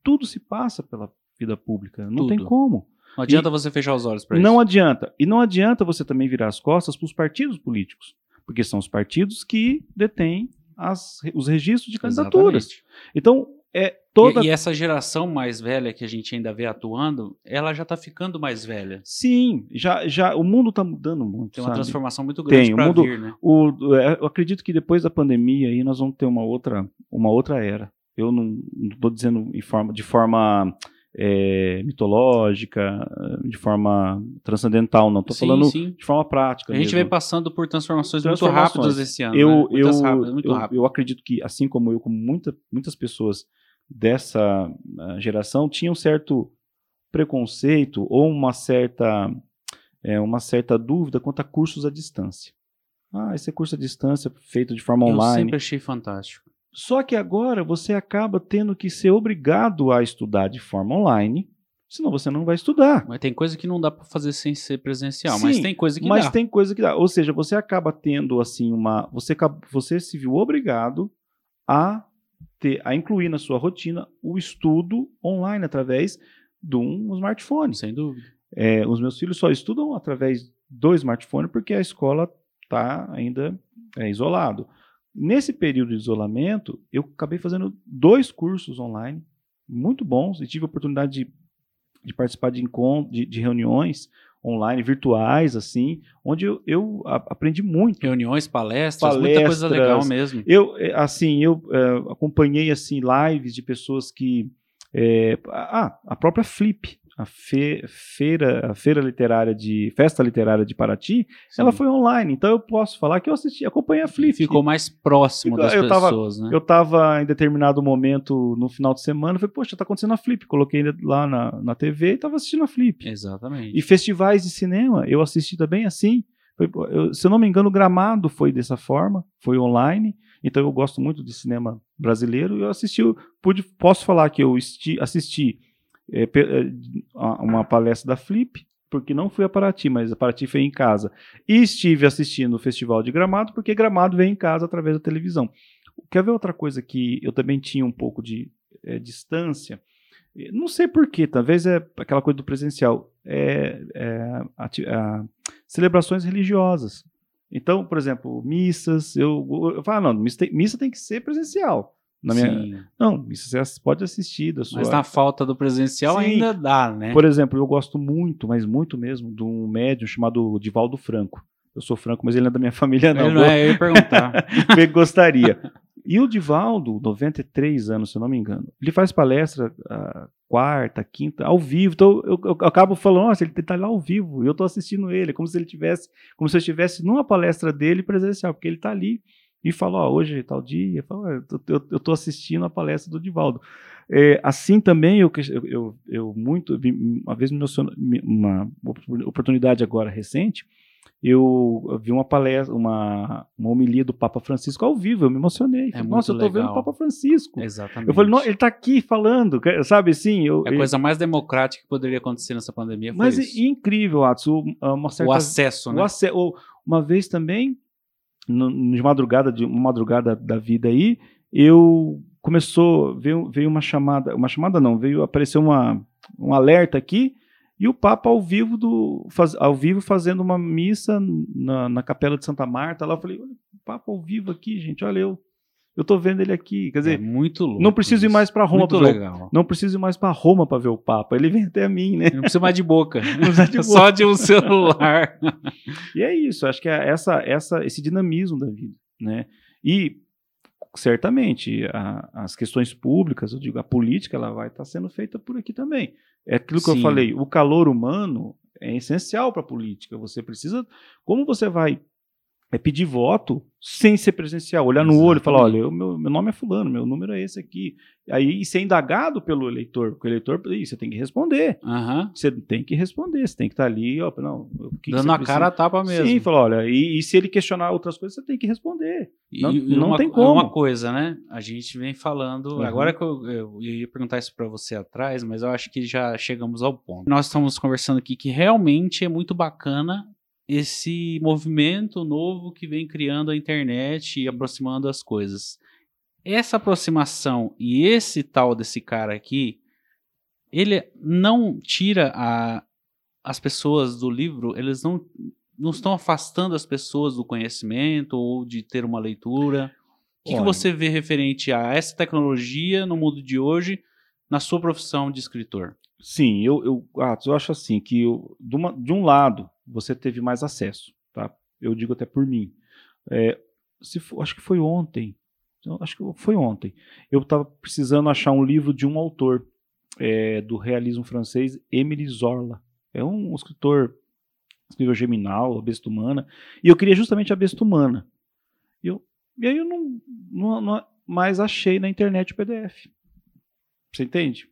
Tudo se passa pela vida pública, não tem Tudo. como. Não adianta você fechar os olhos para isso. Não adianta. E não adianta você também virar as costas para os partidos políticos, porque são os partidos que detêm as- os registros de candidaturas. Exatamente. Então, é toda. E, e essa geração mais velha que a gente ainda vê atuando, ela já tá ficando mais velha. Sim, já, já o mundo está mudando muito. Tem uma sabe? transformação muito grande para vir, né? O, é, eu acredito que depois da pandemia aí nós vamos ter uma outra, uma outra era. Eu não estou dizendo em forma, de forma é, mitológica, de forma transcendental, não. Estou falando sim. de forma prática. A gente mesmo. vem passando por transformações, Transformações. muito rápidas esse ano. eu, né? eu, rápidas, muito eu, rápido. eu acredito que, assim como eu, como muita, muitas pessoas dessa ah, geração, tinham um certo preconceito ou uma certa, é, uma certa dúvida quanto a cursos à distância. Ah, esse curso à distância feito de forma Eu online. sempre achei fantástico. Só que agora você acaba tendo que ser obrigado a estudar de forma online, senão você não vai estudar. Mas tem coisa que não dá para fazer sem ser presencial, Sim, mas tem coisa que Mas dá. tem coisa que dá. Ou seja, você acaba tendo assim uma. Você, você se viu obrigado a, ter, a incluir na sua rotina o estudo online através de um smartphone. Sem dúvida. É, os meus filhos só estudam através do smartphone porque a escola está ainda é, isolado. Nesse período de isolamento, eu acabei fazendo dois cursos online muito bons e tive a oportunidade de, de participar de, de, de reuniões online, virtuais, assim, onde eu, eu aprendi muito. Reuniões, palestras, muita coisa Palestras. legal mesmo. Eu, eh, assim, eu eh, acompanhei assim lives de pessoas que eh, ah, a própria Flip, a fe- feira, a feira literária de festa literária de Paraty, ela Sim. foi online. Então eu posso falar que eu assisti, acompanhei a Flip. Ficou mais próximo das eu tava- pessoas, né? Eu estava em determinado momento no final de semana, falei, poxa, tá acontecendo a Flip. Coloquei lá na, na TV e estava assistindo a Flip. Exatamente. E festivais de cinema, eu assisti também assim. Foi- eu- se eu não me engano, o Gramado foi dessa forma, foi online. Então eu gosto muito de cinema brasileiro. Eu assisti, eu pude, posso falar que eu assisti eh, a- uma palestra da Flip, porque não fui a Paraty, mas a Paraty foi em casa. E estive assistindo o Festival de Gramado, porque Gramado veio em casa através da televisão. Quer ver outra coisa que eu também tinha um pouco de eh, distância? Não sei porquê, talvez é aquela coisa do presencial. É, é, ati- a- celebrações religiosas. Então, por exemplo, missas, eu, eu falo, não, missa tem, missa tem que ser presencial. Na minha, Sim. não, missa você pode assistir da sua. Mas na falta do presencial Sim. ainda dá, né? Por exemplo, eu gosto muito, mas muito mesmo, de um médium chamado Divaldo Franco. Eu sou Franco, mas ele não é da minha família, não. Ele não é, eu ia perguntar. Eu gostaria. E o Divaldo, 93 anos, se eu não me engano, ele faz palestra ah, quarta, quinta, ao vivo. Então eu, eu acabo falando, nossa, ele está lá ao vivo, e eu estou assistindo ele, como se ele tivesse, como se eu estivesse numa palestra dele presencial, porque ele está ali e fala, ó, hoje é tal dia, eu, falo, "Ah, eu, eu, eu tô assistindo a palestra do Divaldo. É, assim também eu, eu, eu, muito, uma vez me uma oportunidade agora recente, eu vi uma palestra, uma, uma homilia do Papa Francisco ao vivo, eu me emocionei. É Nossa, eu tô vendo o. Papa Francisco. Exatamente. Eu falei, ele tá aqui falando, sabe assim? Eu, É a coisa mais democrática que poderia acontecer nessa pandemia mas isso. incrível, Atos, o- uma certa o acesso, o né? o- uma vez também, no- de madrugada, de uma madrugada da vida aí, eu começou, veio, veio uma chamada, uma chamada não, veio apareceu uma, um alerta aqui, e o Papa ao vivo, do, faz- ao vivo fazendo uma missa na, na capela de Santa Marta, lá. Eu falei, o Papa ao vivo aqui, gente, olha eu, eu tô vendo ele aqui, quer É dizer, muito louco. não preciso ir isso. mais para Roma Muito legal. não preciso ir mais para Roma para ver o Papa, ele vem até mim, né? Não precisa mais de boca. precisa de Só de um celular. E é isso, acho que é essa, essa, esse dinamismo da vida, né? E certamente a- as questões públicas, eu digo, a política, ela vai estar sendo feita por aqui também. É aquilo que Sim. eu falei, o calor humano é essencial para a política. Você precisa, como você vai é pedir voto sem ser presencial, olhar no olho e falar, olha, Exatamente. o meu, meu nome é fulano, meu número é esse aqui. Aí e ser indagado pelo eleitor, porque o eleitor, "Ih, você tem que responder. Aham. Você tem que responder, você tem que estar ali, ó, não, o que que Dando você a precisa? cara a tapa mesmo. Sim, falou, olha, e, e se ele questionar outras coisas, você tem que responder. E- Não- e não uma, tem é como. Uma coisa, né? A gente vem falando. Uhum. Agora que eu, eu ia perguntar isso pra você atrás, mas eu acho que já chegamos ao ponto. Nós estamos conversando aqui que realmente é muito bacana esse movimento novo que vem criando a internet e aproximando as coisas. Essa aproximação e esse tal desse cara aqui, ele não tira a, as pessoas do livro, eles não, não estão afastando as pessoas do conhecimento ou de ter uma leitura. O que, que você vê referente a essa tecnologia no mundo de hoje, na sua profissão de escritor? Sim, eu, eu, Atos, eu acho assim, que eu- de, uma- de um lado, você teve mais acesso, tá? Eu digo até por mim. É, se for- acho que foi ontem, acho que foi ontem, eu estava precisando achar um livro de um autor é, do realismo francês, Émile Zola. É um escritor, escreveu Geminal, A Besta Humana, e eu queria justamente A Besta Humana. E, eu, e aí eu não, não, não mais achei na internet o PDF. Você entende?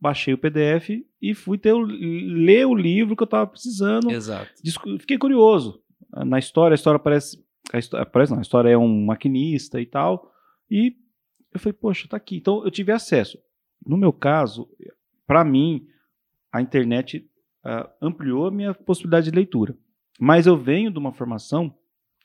Baixei o PDF e fui ter o, ler o livro que eu estava precisando. Exato. Fiquei curioso. Na história, a história parece. A história, parece não, a história é um maquinista e tal. E eu falei, poxa, tá aqui. Então eu tive acesso. No meu caso, para mim, a internet ah, ampliou a minha possibilidade de leitura. Mas eu venho de uma formação,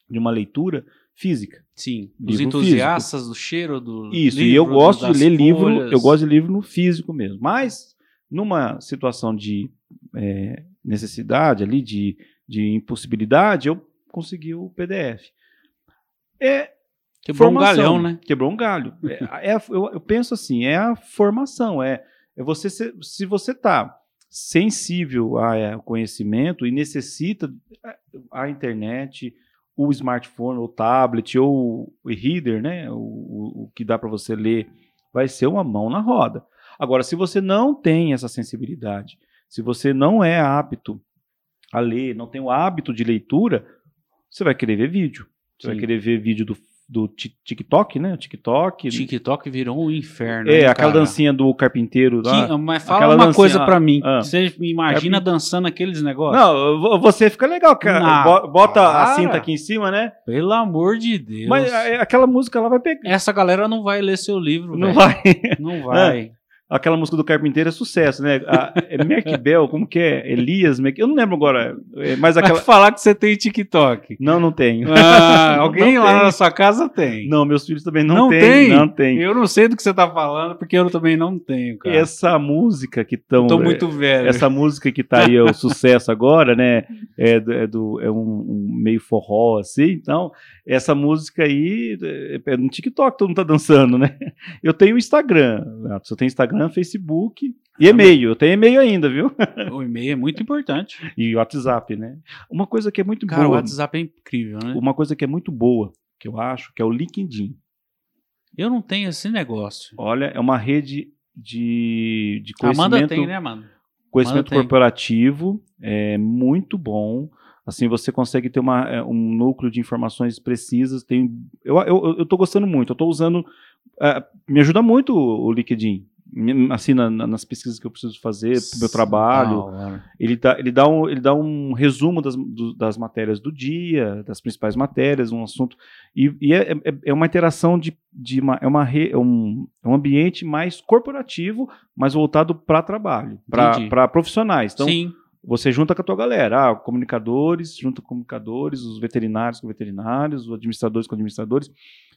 de uma leitura física. Sim. Os Livro entusiastas do cheiro do Isso, livro, e eu gosto de ler livro, folhas. eu gosto de livro no físico mesmo. Mas, numa situação de é, necessidade ali, de, de impossibilidade, eu consegui o PDF. É Quebrou um formação. galhão, né? Quebrou um galho. É, é eu, eu penso assim, é a formação, é, é você ser- se você está sensível a- é, ao conhecimento e necessita a, a internet, o smartphone, o tablet ou o e-reader, né, o, o- o que dá para você ler, vai ser uma mão na roda. Agora, se você não tem essa sensibilidade, se você não é apto a ler, não tem o hábito de leitura, você vai querer ver vídeo. Você vai Sim. querer ver vídeo do, do Tik- TikTok, né? O TikTok. TikTok virou um inferno. É, hein, aquela cara? dancinha do carpinteiro lá. Que- mas fala aquela uma dancinha- coisa pra mim. ah. Você imagina Carpin- dançando aqueles negócios? Não, vo- você fica legal, cara. Bo- Bota a para. cinta aqui em cima, né? Pelo amor de Deus. Mas é, aquela música lá vai pegar. Essa galera não vai ler seu livro, Não velho. vai. Não vai. Aquela música do carpinteiro é sucesso, né? A, é Mac Bell, como que é? Elias, Mac... eu não lembro agora. é, Mas Vai aquela. falar que você tem TikTok. Não, não tenho. Ah, alguém Não lá tem. na sua casa tem. Não, meus filhos também não, Não têm. tem? Não tem. Eu não sei do que você tá falando, porque eu também não tenho, cara. Essa música que estão. Tô muito velho. essa música que tá aí, é o sucesso agora, né? É, do, é, do- é um, um meio forró, assim. Então, essa música aí é, é no TikTok, todo mundo tá dançando, né? Eu tenho Instagram, Renato, eu tenho Instagram, Facebook e e-mail. Eu tenho e-mail ainda, viu? O e-mail é muito importante. E WhatsApp, né? Uma coisa que é muito Cara, o boa. WhatsApp é incrível, né? Uma coisa que é muito boa, que eu acho, que é o LinkedIn. Eu não tenho esse negócio. Olha, é uma rede de, de A Amanda conhecimento. tem, né, mano? Conhecimento Manda tem. corporativo é muito bom. Assim, você consegue ter uma, é, um núcleo de informações precisas. Tem, eu, eu, eu gostando muito. Eu tô usando. é, me ajuda muito o, o LinkedIn. Assim, na, na, nas pesquisas que eu preciso fazer para o meu trabalho. ele, dá, ele, dá um, ele dá um resumo das, do, das matérias do dia, das principais matérias, um assunto. E, e é, é, é, uma interação de. de uma, é, uma re, é, um, é um ambiente mais corporativo, mas voltado para trabalho, para profissionais. Então, Sim. Você junta com a tua galera, ah, comunicadores, junta com comunicadores, os veterinários com veterinários, os administradores com administradores.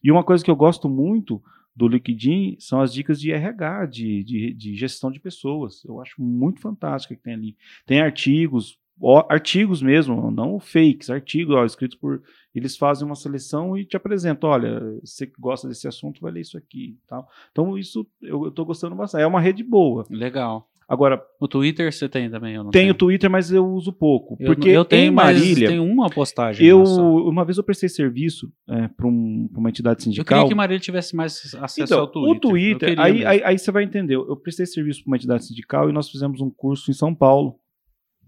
E uma coisa que eu gosto muito do LinkedIn são as dicas de RH, de, de, de gestão de pessoas. Eu acho muito fantástico que tem ali. Tem artigos, ó, artigos mesmo, não fakes, artigos escritos por. Eles fazem uma seleção e te apresentam: olha, você que gosta desse assunto, vai ler isso aqui. Tal. Então, isso eu estou gostando bastante. É uma rede boa. Legal. Agora. O Twitter você tem também? Eu não tenho, tenho Twitter, mas eu uso pouco. Eu, porque eu tenho, em Marília. tem uma postagem. Eu, uma vez eu prestei serviço é, para um, uma entidade sindical. Eu queria que Marília tivesse mais acesso então, ao Twitter. O Twitter, aí, aí, aí, você vai entender. Eu prestei serviço para uma entidade sindical e nós fizemos um curso em São Paulo.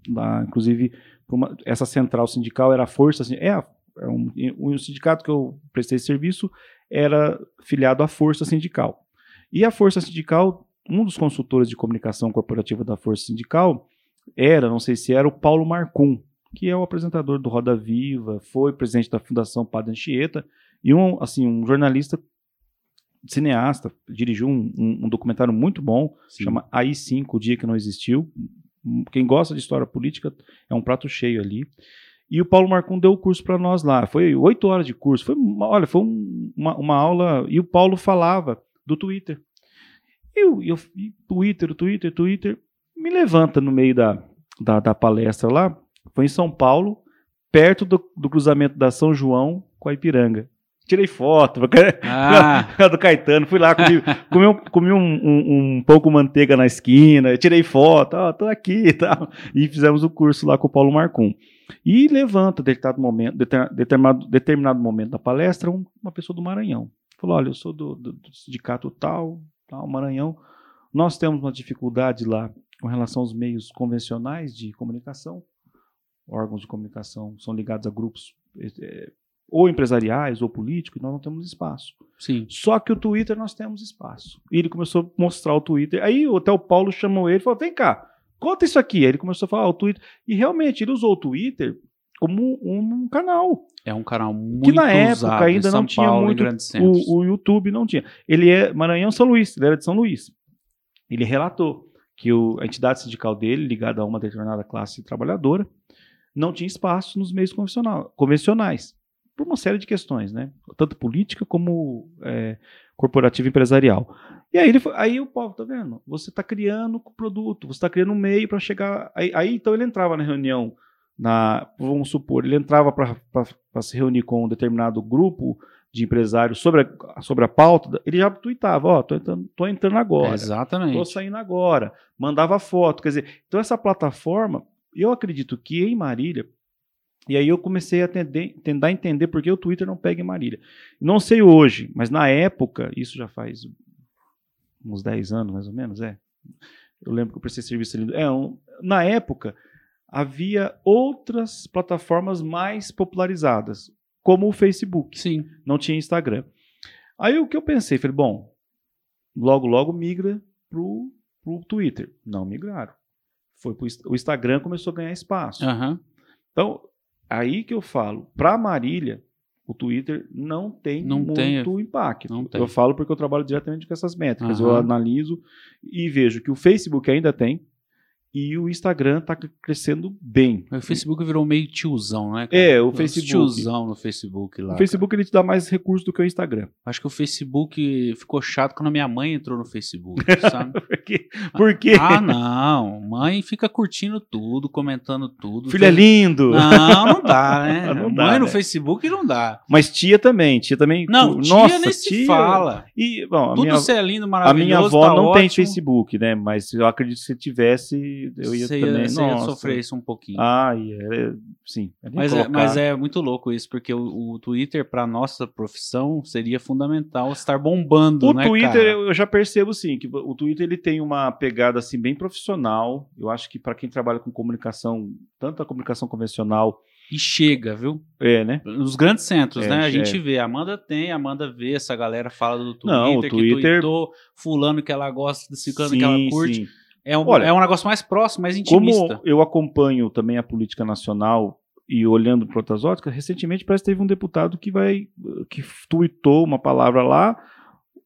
Lá, inclusive, uma, essa central sindical era a Força. É, é um, um sindicato que eu prestei serviço era filiado à Força Sindical. E a Força Sindical um dos consultores de comunicação corporativa da Força Sindical era, não sei se era, o Paulo Marcum, que é o apresentador do Roda Viva, foi presidente da Fundação Padre Anchieta e um, assim, um jornalista cineasta, dirigiu um, um, um documentário muito bom, Sim. chama AI5, O Dia Que Não Existiu. Quem gosta de história política é um prato cheio ali. E o Paulo Marcum deu o curso para nós lá. Foi oito horas de curso. Foi, olha, foi uma, uma aula. E o Paulo falava do Twitter. Eu, eu, Twitter, Twitter, Twitter, me levanta no meio da, da, da palestra lá. Foi em São Paulo, perto do, do cruzamento da São João com a Ipiranga. Tirei foto ah. do Caetano, fui lá, comi, comi, um, comi um, um, um, pouco manteiga na esquina, tirei foto, ó, tô aqui e tal. E fizemos o curso lá com o Paulo Marcum. E levanta, determinado momento, determinado, determinado momento da palestra, uma pessoa do Maranhão. Falou: olha, eu sou do, do, do sindicato tal, Tá? O Maranhão, nós temos uma dificuldade lá com relação aos meios convencionais de comunicação. Órgãos de comunicação são ligados a grupos é, ou empresariais ou políticos, e nós não temos espaço. Sim. Só que o Twitter nós temos espaço. E ele começou a mostrar o Twitter. Aí até o Paulo chamou ele e falou: vem cá, conta isso aqui. Aí ele começou a falar ah, o Twitter. E realmente ele usou o Twitter como um canal. É um canal muito que na época ainda não tinha Paulo, muito o, o, YouTube não tinha. Ele é Maranhão São Luís, ele era de São Luís. Ele relatou que o, a entidade sindical dele, ligada a uma determinada classe trabalhadora, não tinha espaço nos meios convencionais, por uma série de questões, né? Tanto política como é, corporativa empresarial. E aí, ele, aí o povo, tá vendo? Você está criando o produto, você está criando um meio para chegar. Aí, aí, então ele entrava na reunião na, vamos supor, ele entrava para se reunir com um determinado grupo de empresários sobre a, sobre a pauta, ele já tweetava, ó, oh, tô entrando, tô entrando agora. exatamente. Tô saindo agora. Mandava foto, quer dizer, então essa plataforma, eu acredito que em Marília, e aí eu comecei a tender, tentar entender por que o Twitter não pega em Marília. Não sei hoje, mas na época, isso já faz uns 10 anos mais ou menos, é. Eu lembro que eu prestei serviço ali. É, um, na época, havia outras plataformas mais popularizadas, como o Facebook. Sim. Não tinha Instagram. Aí o que eu pensei, falei, bom, logo logo migra pro, pro Twitter. Não migraram. Foi pro, o Instagram começou a ganhar espaço. Uhum. Então, aí que eu falo, para Marília, o Twitter não tem não muito tem, impacto. Não eu falo porque eu trabalho diretamente com essas métricas. Uhum. Eu analiso e vejo que o Facebook ainda tem, e o Instagram tá crescendo bem. O Facebook virou meio tiozão, né? Cara? É, o Facebook. Tiozão no Facebook lá. O Facebook ele te dá mais recursos do que o Instagram. Acho que o Facebook ficou chato quando a minha mãe entrou no Facebook, sabe? Por quê? Por quê? Ah, não. Mãe fica curtindo tudo, comentando tudo. Filho é lindo. Não, não dá, né? não dá, mãe né? no Facebook não dá. Mas tia também, tia também. Não, tia Nossa, nem se fala. E, bom, tudo minha, é lindo, maravilhoso. A minha avó tá não ótimo. tem Facebook, né? Mas eu acredito que se tivesse eu ia você também. Ia, você ia sofrer isso um pouquinho. Ah, é, sim. É mas, é, mas é muito louco isso, porque o, o Twitter, para nossa profissão, seria fundamental estar bombando. O né, Twitter, cara? eu já percebo sim, que o Twitter ele tem uma pegada assim bem profissional. Eu acho que para quem trabalha com comunicação, tanto a comunicação convencional E chega, viu? É, né? Nos grandes centros, É, né? A é. gente vê, a Amanda tem, a Amanda vê, essa galera fala do Twitter, Não, o que Twitter- tweetou fulano que ela gosta, ciclano que ela Sim, curte. sim. É um, Olha, é um negócio mais próximo, mais intimista. Como eu acompanho também a política nacional e olhando para outras óticas, recentemente parece que teve um deputado que vai que tuitou uma palavra lá,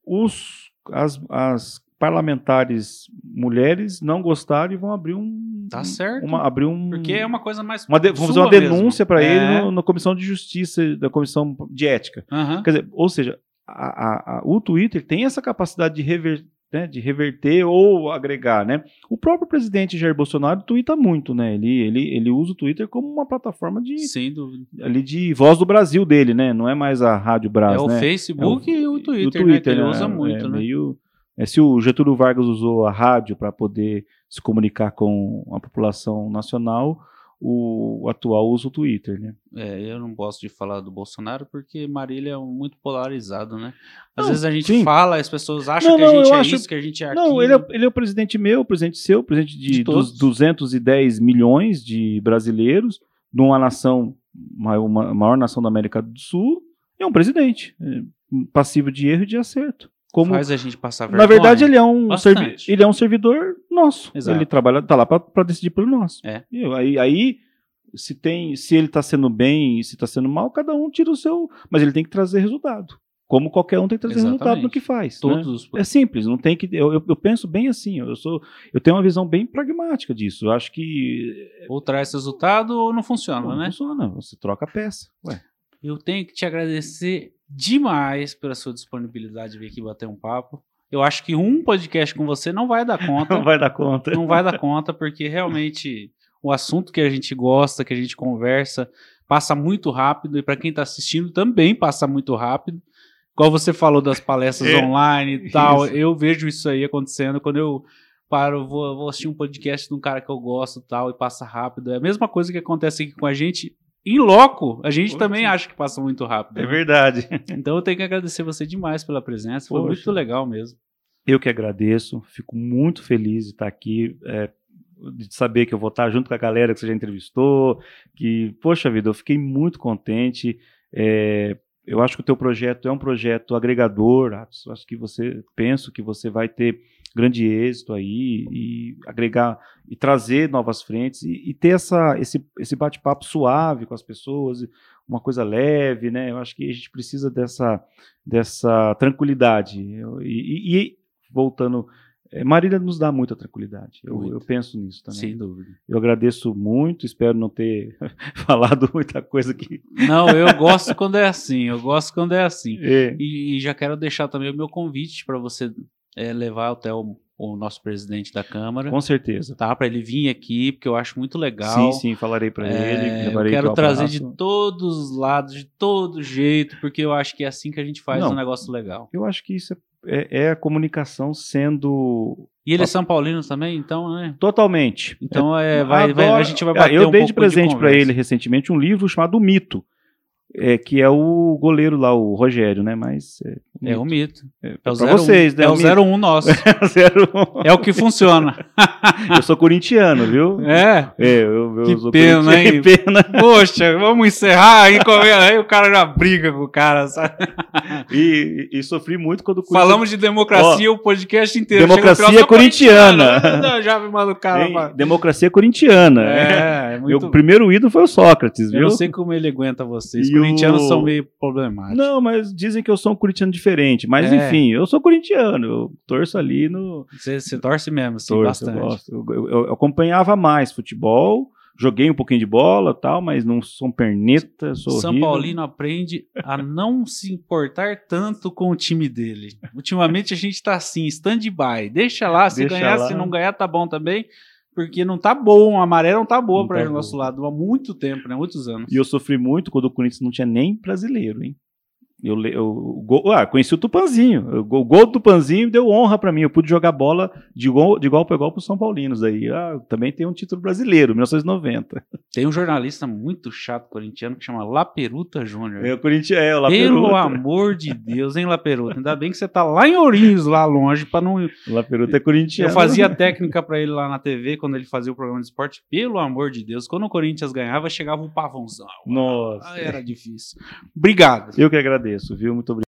os as, as parlamentares mulheres não gostaram e vão abrir um Tá certo. uma abrir um Porque é uma coisa mais uma de- vamos fazer uma denúncia para mesmo. ele É. no- na comissão de justiça da comissão de ética. Aham. Quer dizer, ou seja, a- a- a- o Twitter tem essa capacidade de, rever- né, de reverter ou agregar, né? O próprio presidente Jair Bolsonaro twitta muito, né? Ele, ele, ele usa o Twitter como uma plataforma de, Sem dúvida. ali de voz do Brasil dele, né? Não é mais a Rádio Brás, é o né? Facebook e o E Twitter, né? Que ele né? usa muito, é, né? meio- é, se o Getúlio Vargas usou a rádio para poder se comunicar com a população nacional, o, atual usa o Twitter, né? É, eu não gosto de falar do Bolsonaro porque Marília é muito polarizado, né? Às Não, vezes a gente sim. fala, as pessoas acham Não, que a gente é acho- isso, que a gente é aquilo. Não, ele é, ele é o presidente meu, o presidente seu, o presidente de, De dos 210 milhões de brasileiros, de uma nação, maior, uma- maior nação da América do Sul, é um presidente, é, passível de erro e de acerto. Como, Faz a gente passar vergonha. na verdade, ele é um servi- ele é um servidor nosso. Exato. Ele trabalha, tá lá para decidir pelo nosso. É. E aí, aí se tem, se ele está sendo bem e se está sendo mal, cada um tira o seu, mas ele tem que trazer resultado. Como qualquer um tem que trazer resultado no Exatamente. que faz. né? Todos os... É simples, não tem que. Eu, eu, eu penso bem assim, eu sou. Eu tenho uma visão bem pragmática disso. Eu acho que Ou traz resultado ou não funciona, não né? funciona. Você troca a peça. Ué. Eu tenho que te agradecer demais pela sua disponibilidade de vir aqui bater um papo. Eu acho que um podcast com você não vai dar conta. Não vai dar conta. não vai dar conta, porque realmente o assunto que a gente gosta, que a gente conversa, passa muito rápido, e para quem está assistindo também passa muito rápido. Igual você falou das palestras É, online e tal, isso. eu vejo isso aí acontecendo quando eu paro, vou, vou assistir um podcast de um cara que eu gosto e tal, e passa rápido. É a mesma coisa que acontece aqui com a gente. Em loco, a gente Poxa. também acha que passa muito rápido. É né? verdade. Então eu tenho que agradecer você demais pela presença, foi Poxa. muito legal mesmo. Eu que agradeço, fico muito feliz de estar aqui, é, de saber que eu vou estar junto com a galera que você já entrevistou, que, poxa vida, eu fiquei muito contente. é, eu acho que o teu projeto é um projeto agregador, acho que você, penso que você vai ter grande êxito aí e agregar e trazer novas frentes e, e ter essa, esse, esse bate-papo suave com as pessoas, uma coisa leve, né? Eu acho que a gente precisa dessa, dessa tranquilidade. E, e- voltando, eh, Marília nos dá muita tranquilidade. Eu, eu penso nisso também. Sem dúvida. Eu agradeço muito, espero não ter falado muita coisa que. Não, eu gosto quando é assim, eu gosto quando é assim. É, E, e já quero deixar também o meu convite para você é, levar até o, o nosso presidente da Câmara, com certeza. tá? Para ele vir aqui, porque eu acho muito legal. Sim, sim, falarei para É, ele. eu quero trazer abraço. de todos os lados, de todo jeito, porque eu acho que é assim que a gente faz Não. um negócio legal. Eu acho que isso é, é- é a comunicação sendo E ele é São Paulino também, então, né? totalmente. Então é, vai, vai- a gente vai Ah, bater Eu um dei pouco de presente para ele recentemente um livro chamado O Mito, é, que é o goleiro lá, o Rogério, né? Mas é, É o mito. é, É o 01. vocês, né? É o Mito. 01 nosso. Zero. É o que funciona. Eu sou corintiano, viu? É. É, eu, eu Que pena, hein? Que pena. Poxa, vamos encerrar aí, aí o cara já briga com o cara, sabe? E, e sofri muito quando o Falamos de democracia o podcast inteiro. Democracia final, sou corintiana. corintiano. Já me manda o cara. Democracia corintiana. É, é Meu muito... primeiro ídolo foi o Sócrates, Eu viu? não sei como ele aguenta vocês. E Corintianos o- são meio problemáticos. Não, mas dizem que eu sou um corintiano diferente. Mas É. enfim, eu sou corintiano. Eu torço ali no. Você, você torce mesmo, sim, torço, eu bastante. gosto. Eu, eu- eu acompanhava mais futebol, joguei um pouquinho de bola tal, mas não sou perneta, sou São horrível. Paulino aprende a não se importar tanto com o time dele. Ultimamente a gente tá assim, stand-by. Deixa lá, se Deixa ganhar, lá. se não ganhar, tá bom também. Porque não tá bom, a maré não tá boa para tá o nosso lado há muito tempo, né? Muitos anos. E eu sofri muito quando o Corinthians não tinha nem brasileiro, hein? Eu, eu, eu, ah, conheci o Tupanzinho. O gol do Tupanzinho deu honra para mim. Eu pude jogar bola de, gol, de igual para igual para os São Paulinos. Aí ah, também tem um título brasileiro, 1990. Tem um jornalista muito chato corintiano que chama Laperuta Júnior. É o Corinthians, é o Laperuta. Pelo amor de Deus, hein, Laperuta? Ainda bem que você tá lá em Ourinhos, lá longe, para não. Laperuta é corintiano. Eu fazia técnica para ele lá na TV quando ele fazia o programa de esporte. Pelo amor de Deus, quando o Corinthians ganhava, chegava um pavãozão. Nossa. Ah, era difícil. Obrigado. Eu que agradeço, viu? Muito obrigado.